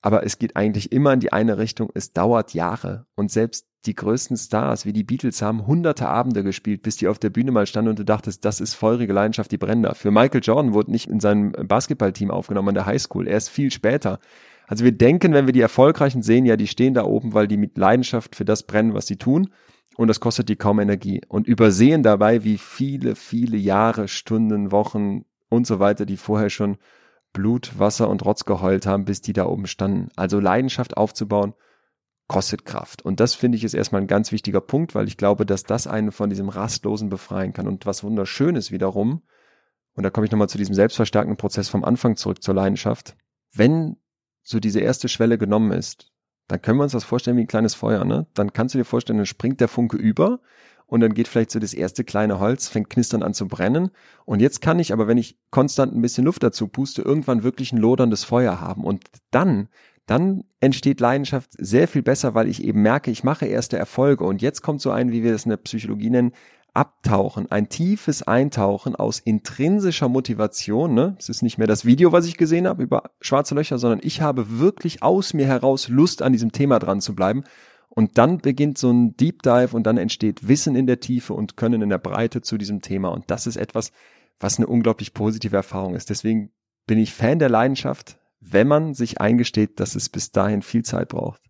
Speaker 1: Aber es geht eigentlich immer in die eine Richtung. Es dauert Jahre. Und selbst die größten Stars wie die Beatles haben hunderte Abende gespielt, bis die auf der Bühne mal standen und du dachtest, das ist feurige Leidenschaft, die brennt da. Für Michael Jordan wurde nicht in seinem Basketballteam aufgenommen an der Highschool. Erst viel später. Also wir denken, wenn wir die Erfolgreichen sehen, ja, die stehen da oben, weil die mit Leidenschaft für das brennen, was sie tun. Und das kostet die kaum Energie. Und übersehen dabei, wie viele, viele Jahre, Stunden, Wochen und so weiter, die vorher schon Blut, Wasser und Rotz geheult haben, bis die da oben standen. Also Leidenschaft aufzubauen, kostet Kraft. Und das finde ich ist erstmal ein ganz wichtiger Punkt, weil ich glaube, dass das einen von diesem Rastlosen befreien kann. Und was wunderschön ist wiederum, und da komme ich nochmal zu diesem selbstverstärkenden Prozess vom Anfang zurück zur Leidenschaft, wenn so diese erste Schwelle genommen ist, dann können wir uns das vorstellen wie ein kleines Feuer, ne? Dann kannst du dir vorstellen, dann springt der Funke über und dann geht vielleicht so das erste kleine Holz, fängt knistern an zu brennen. Und jetzt kann ich aber, wenn ich konstant ein bisschen Luft dazu puste, irgendwann wirklich ein loderndes Feuer haben. Und dann, dann entsteht Leidenschaft sehr viel besser, weil ich eben merke, ich mache erste Erfolge. Und jetzt kommt so ein, wie wir das in der Psychologie nennen, Abtauchen, ein tiefes Eintauchen aus intrinsischer Motivation. Ne? Es ist nicht mehr das Video, was ich gesehen habe über schwarze Löcher, sondern ich habe wirklich aus mir heraus Lust, an diesem Thema dran zu bleiben. Und dann beginnt so ein Deep Dive und dann entsteht Wissen in der Tiefe und Können in der Breite zu diesem Thema. Und das ist etwas, was eine unglaublich positive Erfahrung ist. Deswegen bin ich Fan der Leidenschaft, wenn man sich eingesteht, dass es bis dahin viel Zeit braucht.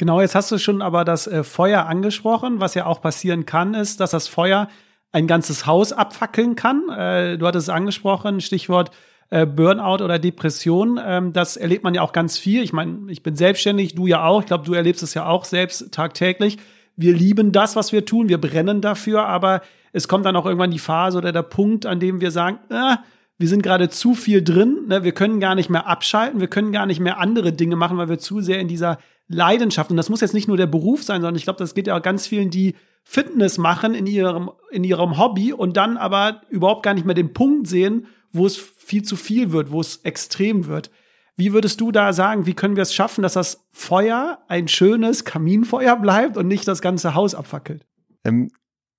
Speaker 2: Genau, jetzt hast du schon aber das äh, Feuer angesprochen. Was ja auch passieren kann, ist, dass das Feuer ein ganzes Haus abfackeln kann. Äh, du hattest es angesprochen, Stichwort äh, Burnout oder Depression. Ähm, das erlebt man ja auch ganz viel. Ich meine, ich bin selbstständig, du ja auch. Ich glaube, du erlebst es ja auch selbst tagtäglich. Wir lieben das, was wir tun, wir brennen dafür, aber es kommt dann auch irgendwann die Phase oder der Punkt, an dem wir sagen, äh, wir sind gerade zu viel drin, ne? wir können gar nicht mehr abschalten, wir können gar nicht mehr andere Dinge machen, weil wir zu sehr in dieser Leidenschaft. Und das muss jetzt nicht nur der Beruf sein, sondern ich glaube, das geht ja auch ganz vielen, die Fitness machen in ihrem, in ihrem Hobby und dann aber überhaupt gar nicht mehr den Punkt sehen, wo es viel zu viel wird, wo es extrem wird. Wie würdest du da sagen, wie können wir es schaffen, dass das Feuer ein schönes Kaminfeuer bleibt und nicht das ganze Haus abfackelt?
Speaker 1: Ähm,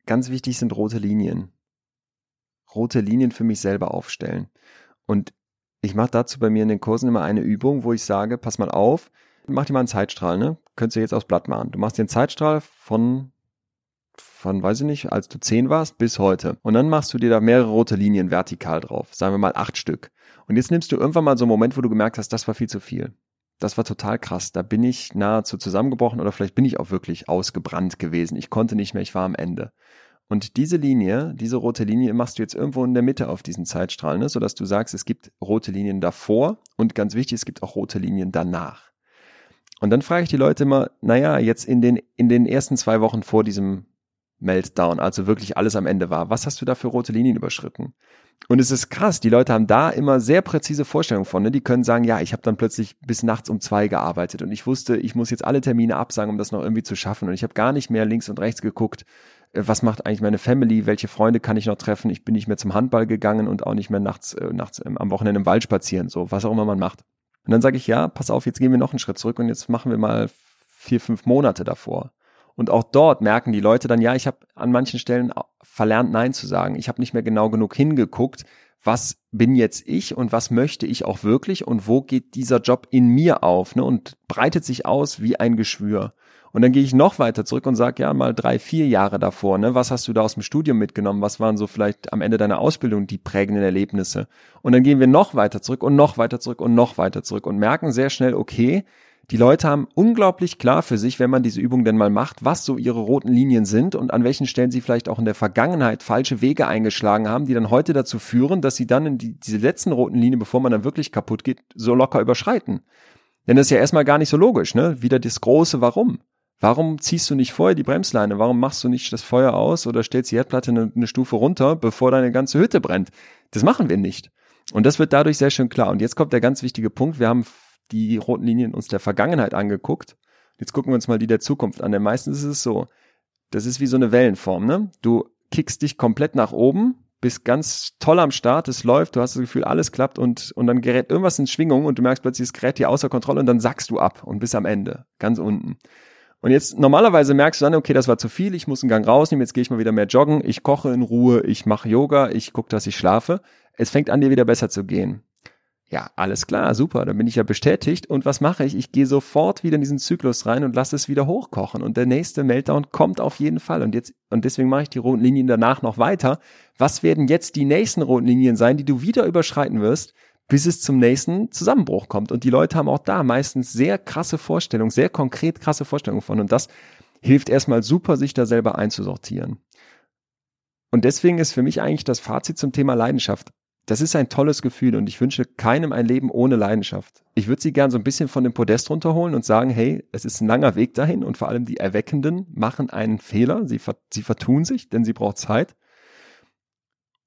Speaker 1: ganz wichtig sind rote Linien. Rote Linien für mich selber aufstellen. Und ich mache dazu bei mir in den Kursen immer eine Übung, wo ich sage, pass mal auf, mach dir mal einen Zeitstrahl, ne? Könntest du jetzt aufs Blatt machen. Du machst dir einen Zeitstrahl von, von, weiß ich nicht, als du zehn warst, bis heute. Und dann machst du dir da mehrere rote Linien vertikal drauf. Sagen wir mal acht Stück. Und jetzt nimmst du irgendwann mal so einen Moment, wo du gemerkt hast, das war viel zu viel. Das war total krass. Da bin ich nahezu zusammengebrochen oder vielleicht bin ich auch wirklich ausgebrannt gewesen. Ich konnte nicht mehr, ich war am Ende. Und diese Linie, diese rote Linie machst du jetzt irgendwo in der Mitte auf diesen Zeitstrahl, ne? sodass du sagst, es gibt rote Linien davor und ganz wichtig, es gibt auch rote Linien danach. Und dann frage ich die Leute immer, naja, jetzt in den, in den ersten zwei Wochen vor diesem Meltdown, also wirklich alles am Ende war, was hast du da für rote Linien überschritten? Und es ist krass, die Leute haben da immer sehr präzise Vorstellungen von. Ne? Die können sagen, ja, ich habe dann plötzlich bis nachts um zwei gearbeitet und ich wusste, ich muss jetzt alle Termine absagen, um das noch irgendwie zu schaffen. Und ich habe gar nicht mehr links und rechts geguckt, äh, was macht eigentlich meine Family, welche Freunde kann ich noch treffen. Ich bin nicht mehr zum Handball gegangen und auch nicht mehr nachts, äh, nachts ähm, am Wochenende im Wald spazieren, so was auch immer man macht. Und dann sage ich, ja, pass auf, jetzt gehen wir noch einen Schritt zurück und jetzt machen wir mal vier, fünf Monate davor. Und auch dort merken die Leute dann, ja, ich habe an manchen Stellen verlernt, Nein zu sagen. Ich habe nicht mehr genau genug hingeguckt, was bin jetzt ich und was möchte ich auch wirklich und wo geht dieser Job in mir auf ne, und breitet sich aus wie ein Geschwür. Und dann gehe ich noch weiter zurück und sage, ja, mal drei, vier Jahre davor, ne? Was hast du da aus dem Studium mitgenommen? Was waren so vielleicht am Ende deiner Ausbildung die prägenden Erlebnisse? Und dann gehen wir noch weiter zurück und noch weiter zurück und noch weiter zurück und merken sehr schnell, okay, die Leute haben unglaublich klar für sich, wenn man diese Übung denn mal macht, was so ihre roten Linien sind und an welchen Stellen sie vielleicht auch in der Vergangenheit falsche Wege eingeschlagen haben, die dann heute dazu führen, dass sie dann in die, diese letzten roten Linien, bevor man dann wirklich kaputt geht, so locker überschreiten. Denn das ist ja erstmal gar nicht so logisch, ne? Wieder das große Warum. Warum ziehst du nicht vorher die Bremsleine? Warum machst du nicht das Feuer aus oder stellst die Herdplatte eine, eine, Stufe runter, bevor deine ganze Hütte brennt? Das machen wir nicht. Und das wird dadurch sehr schön klar. Und jetzt kommt der ganz wichtige Punkt. Wir haben die roten Linien uns der Vergangenheit angeguckt. Jetzt gucken wir uns mal die der Zukunft an. Denn meistens ist es so, das ist wie so eine Wellenform, ne? Du kickst dich komplett nach oben, bist ganz toll am Start, es läuft, du hast das Gefühl, alles klappt und, und dann gerät irgendwas in Schwingung und du merkst plötzlich, es gerät hier außer Kontrolle und dann sackst du ab und bist am Ende, ganz unten. Und jetzt normalerweise merkst du dann, okay, das war zu viel, ich muss einen Gang rausnehmen, jetzt gehe ich mal wieder mehr joggen, ich koche in Ruhe, ich mache Yoga, ich gucke, dass ich schlafe. Es fängt an, dir wieder besser zu gehen. Ja, alles klar, super, dann bin ich ja bestätigt. Und was mache ich? Ich gehe sofort wieder in diesen Zyklus rein und lasse es wieder hochkochen. Und der nächste Meltdown kommt auf jeden Fall. Und jetzt, und deswegen mache ich die roten Linien danach noch weiter. Was werden jetzt die nächsten roten Linien sein, die du wieder überschreiten wirst? Bis es zum nächsten Zusammenbruch kommt. Und die Leute haben auch da meistens sehr krasse Vorstellungen, sehr konkret krasse Vorstellungen von. Und das hilft erstmal super, sich da selber einzusortieren. Und deswegen ist für mich eigentlich das Fazit zum Thema Leidenschaft. Das ist ein tolles Gefühl und ich wünsche keinem ein Leben ohne Leidenschaft. Ich würde sie gern so ein bisschen von dem Podest runterholen und sagen, hey, es ist ein langer Weg dahin und vor allem die Erweckenden machen einen Fehler, sie, sie vertun sich, denn sie braucht Zeit.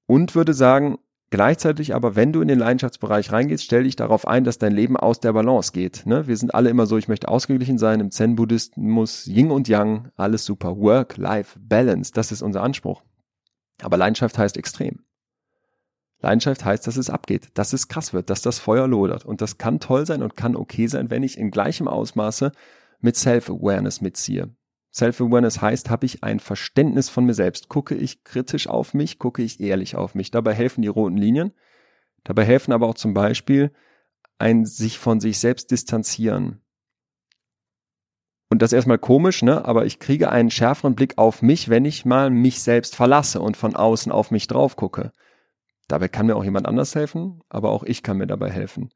Speaker 1: Und würde sagen, Gleichzeitig aber, wenn du in den Leidenschaftsbereich reingehst, stell dich darauf ein, dass dein Leben aus der Balance geht. Ne? Wir sind alle immer so, ich möchte ausgeglichen sein. Im Zen-Buddhismus Yin und Yang, alles super. Work, Life, Balance, das ist unser Anspruch. Aber Leidenschaft heißt extrem. Leidenschaft heißt, dass es abgeht, dass es krass wird, dass das Feuer lodert. Und das kann toll sein und kann okay sein, wenn ich in gleichem Ausmaße mit Self-Awareness mitziehe. Self-Awareness heißt, habe ich ein Verständnis von mir selbst. Gucke ich kritisch auf mich, gucke ich ehrlich auf mich. Dabei helfen die roten Linien. Dabei helfen aber auch zum Beispiel ein sich von sich selbst distanzieren. Und das ist erstmal komisch, ne? Aber ich kriege einen schärferen Blick auf mich, wenn ich mal mich selbst verlasse und von außen auf mich drauf gucke. Dabei kann mir auch jemand anders helfen, aber auch ich kann mir dabei helfen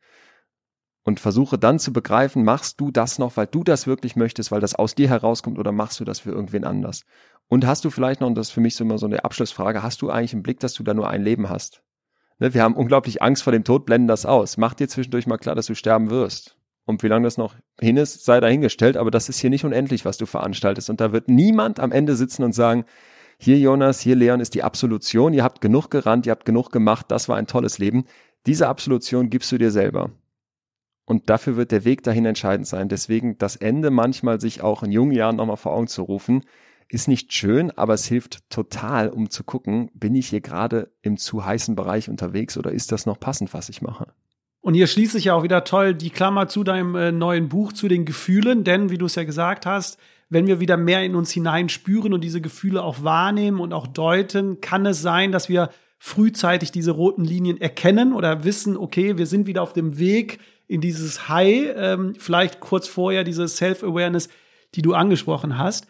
Speaker 1: und versuche dann zu begreifen, machst du das noch, weil du das wirklich möchtest, weil das aus dir herauskommt oder machst du das für irgendwen anders? Und hast du vielleicht noch, und das ist für mich so immer so eine Abschlussfrage, hast du eigentlich im Blick, dass du da nur ein Leben hast? Ne, wir haben unglaublich Angst vor dem Tod, blenden das aus. Mach dir zwischendurch mal klar, dass du sterben wirst. Und wie lange das noch hin ist, sei dahingestellt, aber das ist hier nicht unendlich, was du veranstaltest. Und da wird niemand am Ende sitzen und sagen, hier Jonas, hier Leon ist die Absolution, ihr habt genug gerannt, ihr habt genug gemacht, das war ein tolles Leben. Diese Absolution gibst du dir selber. Und dafür wird der Weg dahin entscheidend sein. Deswegen das Ende manchmal sich auch in jungen Jahren nochmal vor Augen zu rufen. Ist nicht schön, aber es hilft total, um zu gucken, bin ich hier gerade im zu heißen Bereich unterwegs oder ist das noch passend, was ich mache?
Speaker 2: Und hier schließt sich ja auch wieder toll die Klammer zu deinem äh, neuen Buch, zu den Gefühlen, denn wie du es ja gesagt hast, wenn wir wieder mehr in uns hineinspüren und diese Gefühle auch wahrnehmen und auch deuten, kann es sein, dass wir frühzeitig diese roten Linien erkennen oder wissen, okay, wir sind wieder auf dem Weg in dieses High, ähm, vielleicht kurz vorher diese Self-Awareness, die du angesprochen hast.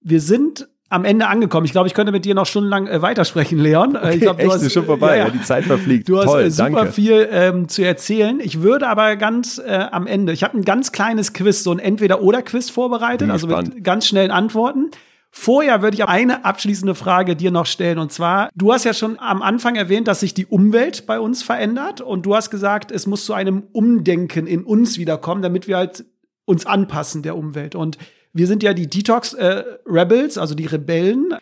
Speaker 2: Wir sind am Ende angekommen. Ich glaube, ich könnte mit dir noch stundenlang äh, weitersprechen, Leon.
Speaker 1: Okay, ich glaube, du echt, hast schon vorbei. Ja, ja. die Zeit verfliegt.
Speaker 2: Du
Speaker 1: Toll,
Speaker 2: hast äh, super
Speaker 1: danke.
Speaker 2: viel ähm, zu erzählen. Ich würde aber ganz äh, am Ende. Ich habe ein ganz kleines Quiz, so ein Entweder-oder-Quiz vorbereitet, also mit ganz schnellen Antworten. Vorher würde ich eine abschließende Frage dir noch stellen. Und zwar, du hast ja schon am Anfang erwähnt, dass sich die Umwelt bei uns verändert. Und du hast gesagt, es muss zu einem Umdenken in uns wiederkommen, damit wir halt uns anpassen der Umwelt. Und wir sind ja die Detox äh, Rebels, also die Rebellen.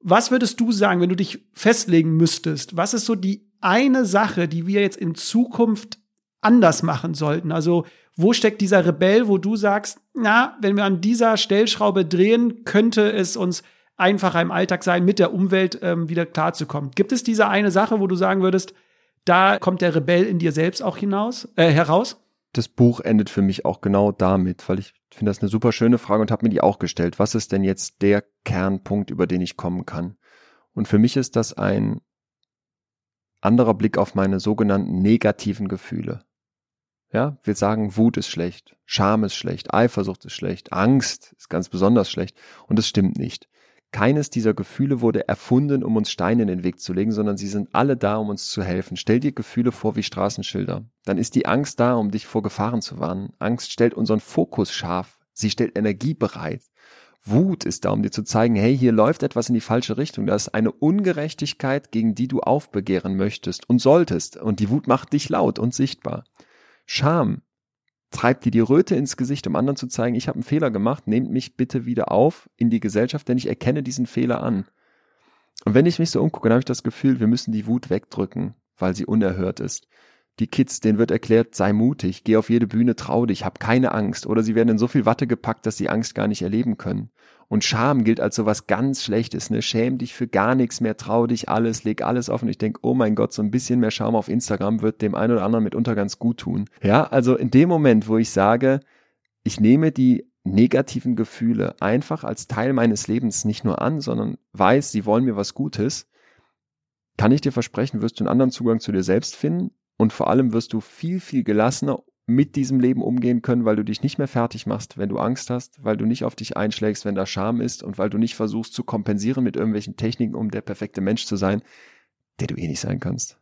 Speaker 2: Was würdest du sagen, wenn du dich festlegen müsstest? Was ist so die eine Sache, die wir jetzt in Zukunft anders machen sollten? Also, wo steckt dieser Rebell, wo du sagst, na, wenn wir an dieser Stellschraube drehen, könnte es uns einfacher im Alltag sein, mit der Umwelt ähm, wieder klarzukommen? Gibt es diese eine Sache, wo du sagen würdest, da kommt der Rebell in dir selbst auch hinaus, äh, heraus?
Speaker 1: Das Buch endet für mich auch genau damit, weil ich finde das eine super schöne Frage und habe mir die auch gestellt. Was ist denn jetzt der Kernpunkt, über den ich kommen kann? Und für mich ist das ein anderer Blick auf meine sogenannten negativen Gefühle. Ja, wir sagen, Wut ist schlecht, Scham ist schlecht, Eifersucht ist schlecht, Angst ist ganz besonders schlecht. Und es stimmt nicht. Keines dieser Gefühle wurde erfunden, um uns Steine in den Weg zu legen, sondern sie sind alle da, um uns zu helfen. Stell dir Gefühle vor wie Straßenschilder. Dann ist die Angst da, um dich vor Gefahren zu warnen. Angst stellt unseren Fokus scharf. Sie stellt Energie bereit. Wut ist da, um dir zu zeigen, hey, hier läuft etwas in die falsche Richtung. Da ist eine Ungerechtigkeit, gegen die du aufbegehren möchtest und solltest. Und die Wut macht dich laut und sichtbar. Scham treibt dir die Röte ins Gesicht, um anderen zu zeigen, ich habe einen Fehler gemacht, nehmt mich bitte wieder auf in die Gesellschaft, denn ich erkenne diesen Fehler an. Und wenn ich mich so umgucke, dann habe ich das Gefühl, wir müssen die Wut wegdrücken, weil sie unerhört ist. Die Kids, denen wird erklärt, sei mutig, geh auf jede Bühne, trau dich, hab keine Angst. Oder sie werden in so viel Watte gepackt, dass sie Angst gar nicht erleben können. Und Scham gilt als so was ganz Schlechtes, ne? Schäm dich für gar nichts mehr, trau dich alles, leg alles offen. Ich denk, oh mein Gott, so ein bisschen mehr Scham auf Instagram wird dem einen oder anderen mitunter ganz gut tun. Ja, also in dem Moment, wo ich sage, ich nehme die negativen Gefühle einfach als Teil meines Lebens nicht nur an, sondern weiß, sie wollen mir was Gutes, kann ich dir versprechen, wirst du einen anderen Zugang zu dir selbst finden und vor allem wirst du viel, viel gelassener mit diesem Leben umgehen können, weil du dich nicht mehr fertig machst, wenn du Angst hast, weil du nicht auf dich einschlägst, wenn da Scham ist und weil du nicht versuchst zu kompensieren mit irgendwelchen Techniken, um der perfekte Mensch zu sein, der du eh nicht sein kannst.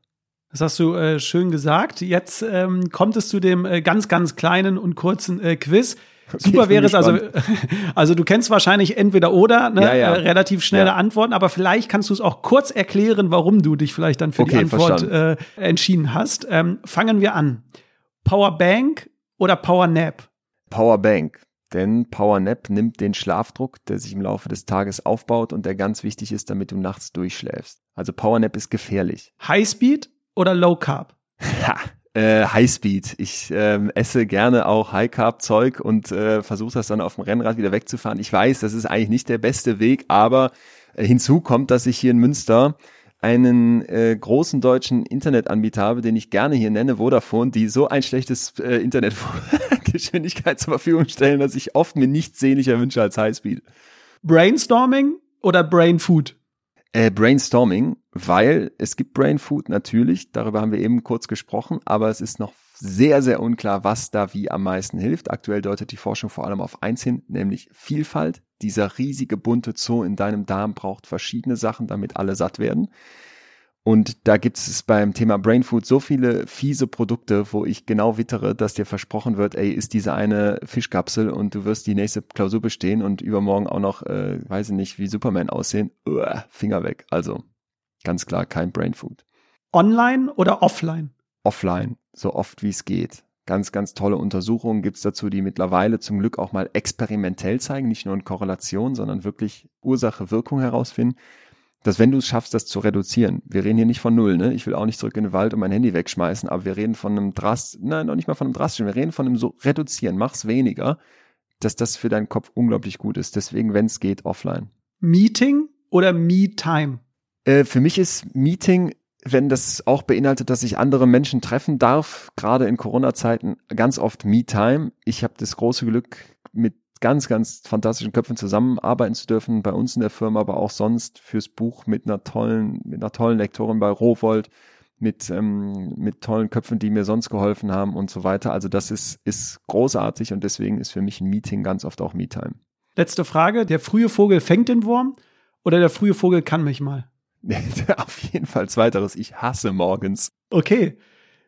Speaker 2: Das hast du äh, schön gesagt. Jetzt ähm, kommt es zu dem äh, ganz, ganz kleinen und kurzen äh, Quiz. Okay, Super wäre es, also, also du kennst wahrscheinlich entweder oder, ne? Ja, ja. Äh, relativ schnelle ja. Antworten, aber vielleicht kannst du es auch kurz erklären, warum du dich vielleicht dann für okay, die Antwort äh, entschieden hast. Ähm, fangen wir an. Powerbank oder Powernap?
Speaker 1: Powerbank. Denn Powernap nimmt den Schlafdruck, der sich im Laufe des Tages aufbaut und der ganz wichtig ist, damit du nachts durchschläfst. Also Powernap ist gefährlich.
Speaker 2: Highspeed oder Low Carb?
Speaker 1: Ha, äh, Highspeed. Ich ähm, esse gerne auch High Carb Zeug und äh, versuche das dann auf dem Rennrad wieder wegzufahren. Ich weiß, das ist eigentlich nicht der beste Weg, aber äh, hinzu kommt, dass ich hier in Münster einen äh, großen deutschen Internetanbieter habe, den ich gerne hier nenne, Vodafone, die so ein schlechtes äh, Internetgeschwindigkeit zur Verfügung stellen, dass ich oft mir nichts sehnlicher wünsche als Highspeed.
Speaker 2: Brainstorming oder Brain Food?
Speaker 1: Äh, Brainstorming, weil es gibt Brain Food natürlich, darüber haben wir eben kurz gesprochen, aber es ist noch sehr, sehr unklar, was da wie am meisten hilft. Aktuell deutet die Forschung vor allem auf eins hin, nämlich Vielfalt. Dieser riesige bunte Zoo in deinem Darm braucht verschiedene Sachen, damit alle satt werden. Und da gibt es beim Thema Brain Food so viele fiese Produkte, wo ich genau wittere, dass dir versprochen wird, ey, ist diese eine Fischkapsel und du wirst die nächste Klausur bestehen und übermorgen auch noch, äh, weiß ich nicht, wie Superman aussehen. Uah, Finger weg. Also ganz klar kein Brain Food.
Speaker 2: Online oder offline?
Speaker 1: Offline, so oft wie es geht. Ganz, ganz tolle Untersuchungen gibt's dazu, die mittlerweile zum Glück auch mal experimentell zeigen, nicht nur in Korrelation, sondern wirklich Ursache-Wirkung herausfinden dass wenn du es schaffst, das zu reduzieren, wir reden hier nicht von null, ne? Ich will auch nicht zurück in den Wald und mein Handy wegschmeißen, aber wir reden von einem Drast, nein, noch nicht mal von einem drastischen, wir reden von einem so reduzieren, mach's weniger, dass das für deinen Kopf unglaublich gut ist. Deswegen, wenn es geht, offline.
Speaker 2: Meeting oder Me-Time?
Speaker 1: Äh, für mich ist Meeting, wenn das auch beinhaltet, dass ich andere Menschen treffen darf, gerade in Corona-Zeiten, ganz oft Me-Time. Ich habe das große Glück, mit ganz, ganz fantastischen Köpfen zusammenarbeiten zu dürfen, bei uns in der Firma, aber auch sonst fürs Buch mit einer tollen, mit einer tollen Lektorin bei Rowold, mit, ähm, mit tollen Köpfen, die mir sonst geholfen haben und so weiter. Also das ist, ist großartig und deswegen ist für mich ein Meeting ganz oft auch Me-Time.
Speaker 2: Letzte Frage. Der frühe Vogel fängt den Wurm oder der frühe Vogel kann mich mal?
Speaker 1: Auf jeden Fall zweiteres. Ich hasse morgens.
Speaker 2: Okay.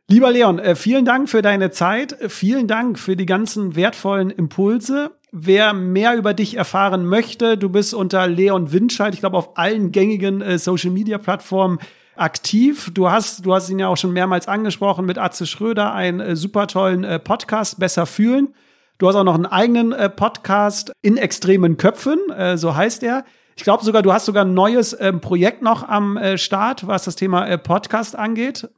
Speaker 2: Lieber Leon, äh, vielen Dank für deine Zeit. Vielen Dank für die ganzen wertvollen Impulse. Wer mehr über dich erfahren möchte, du bist unter Leon Windscheid, ich glaube, auf allen gängigen äh, Social Media Plattformen aktiv. Du hast, du hast ihn ja auch schon mehrmals angesprochen mit Atze Schröder, einen äh, super tollen äh, Podcast, Besser fühlen. Du hast auch noch einen eigenen äh, Podcast in extremen Köpfen, äh, so heißt er. Ich glaube sogar, du hast sogar ein neues ähm, Projekt noch am äh, Start, was das Thema äh, Podcast angeht.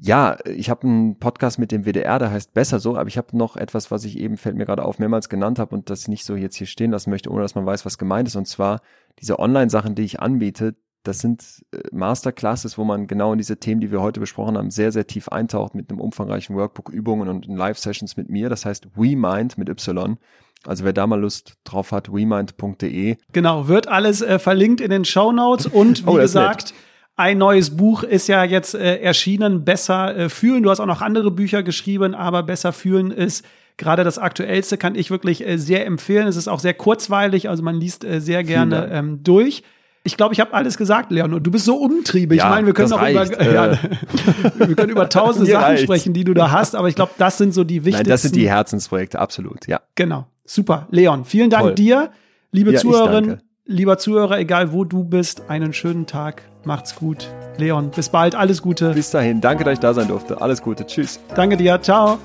Speaker 1: Ja, ich habe einen Podcast mit dem WDR, der heißt Besser so, aber ich habe noch etwas, was ich eben, fällt mir gerade auf, mehrmals genannt habe und das ich nicht so jetzt hier stehen lassen möchte, ohne dass man weiß, was gemeint ist. Und zwar diese Online-Sachen, die ich anbiete, das sind äh, Masterclasses, wo man genau in diese Themen, die wir heute besprochen haben, sehr, sehr tief eintaucht mit einem umfangreichen Workbook, Übungen und Live-Sessions mit mir. Das heißt WeMind mit Y. Also wer da mal Lust drauf hat, wemind.de.
Speaker 2: Genau, wird alles äh, verlinkt in den Show Notes und wie oh, gesagt, ein neues Buch ist ja jetzt äh, erschienen, Besser äh, fühlen. Du hast auch noch andere Bücher geschrieben, aber Besser fühlen ist gerade das aktuellste, kann ich wirklich äh, sehr empfehlen. Es ist auch sehr kurzweilig, also man liest äh, sehr gerne ähm, durch. Ich glaube, ich habe alles gesagt, Leon. Und du bist so umtriebig. Ja, ich meine, wir können auch über, ja, äh. wir können über tausend Sachen reicht. sprechen, die du da hast. Aber ich glaube, das sind so die wichtigsten. Nein,
Speaker 1: das sind die Herzensprojekte, absolut. Ja.
Speaker 2: Genau. Super. Leon, vielen Dank Toll. dir, liebe ja, Zuhörerin, lieber Zuhörer, egal wo du bist. Einen schönen Tag. Macht's gut. Leon, bis bald. Alles Gute.
Speaker 1: Bis dahin. Danke, dass ich da sein durfte. Alles Gute. Tschüss.
Speaker 2: Danke dir. Ciao.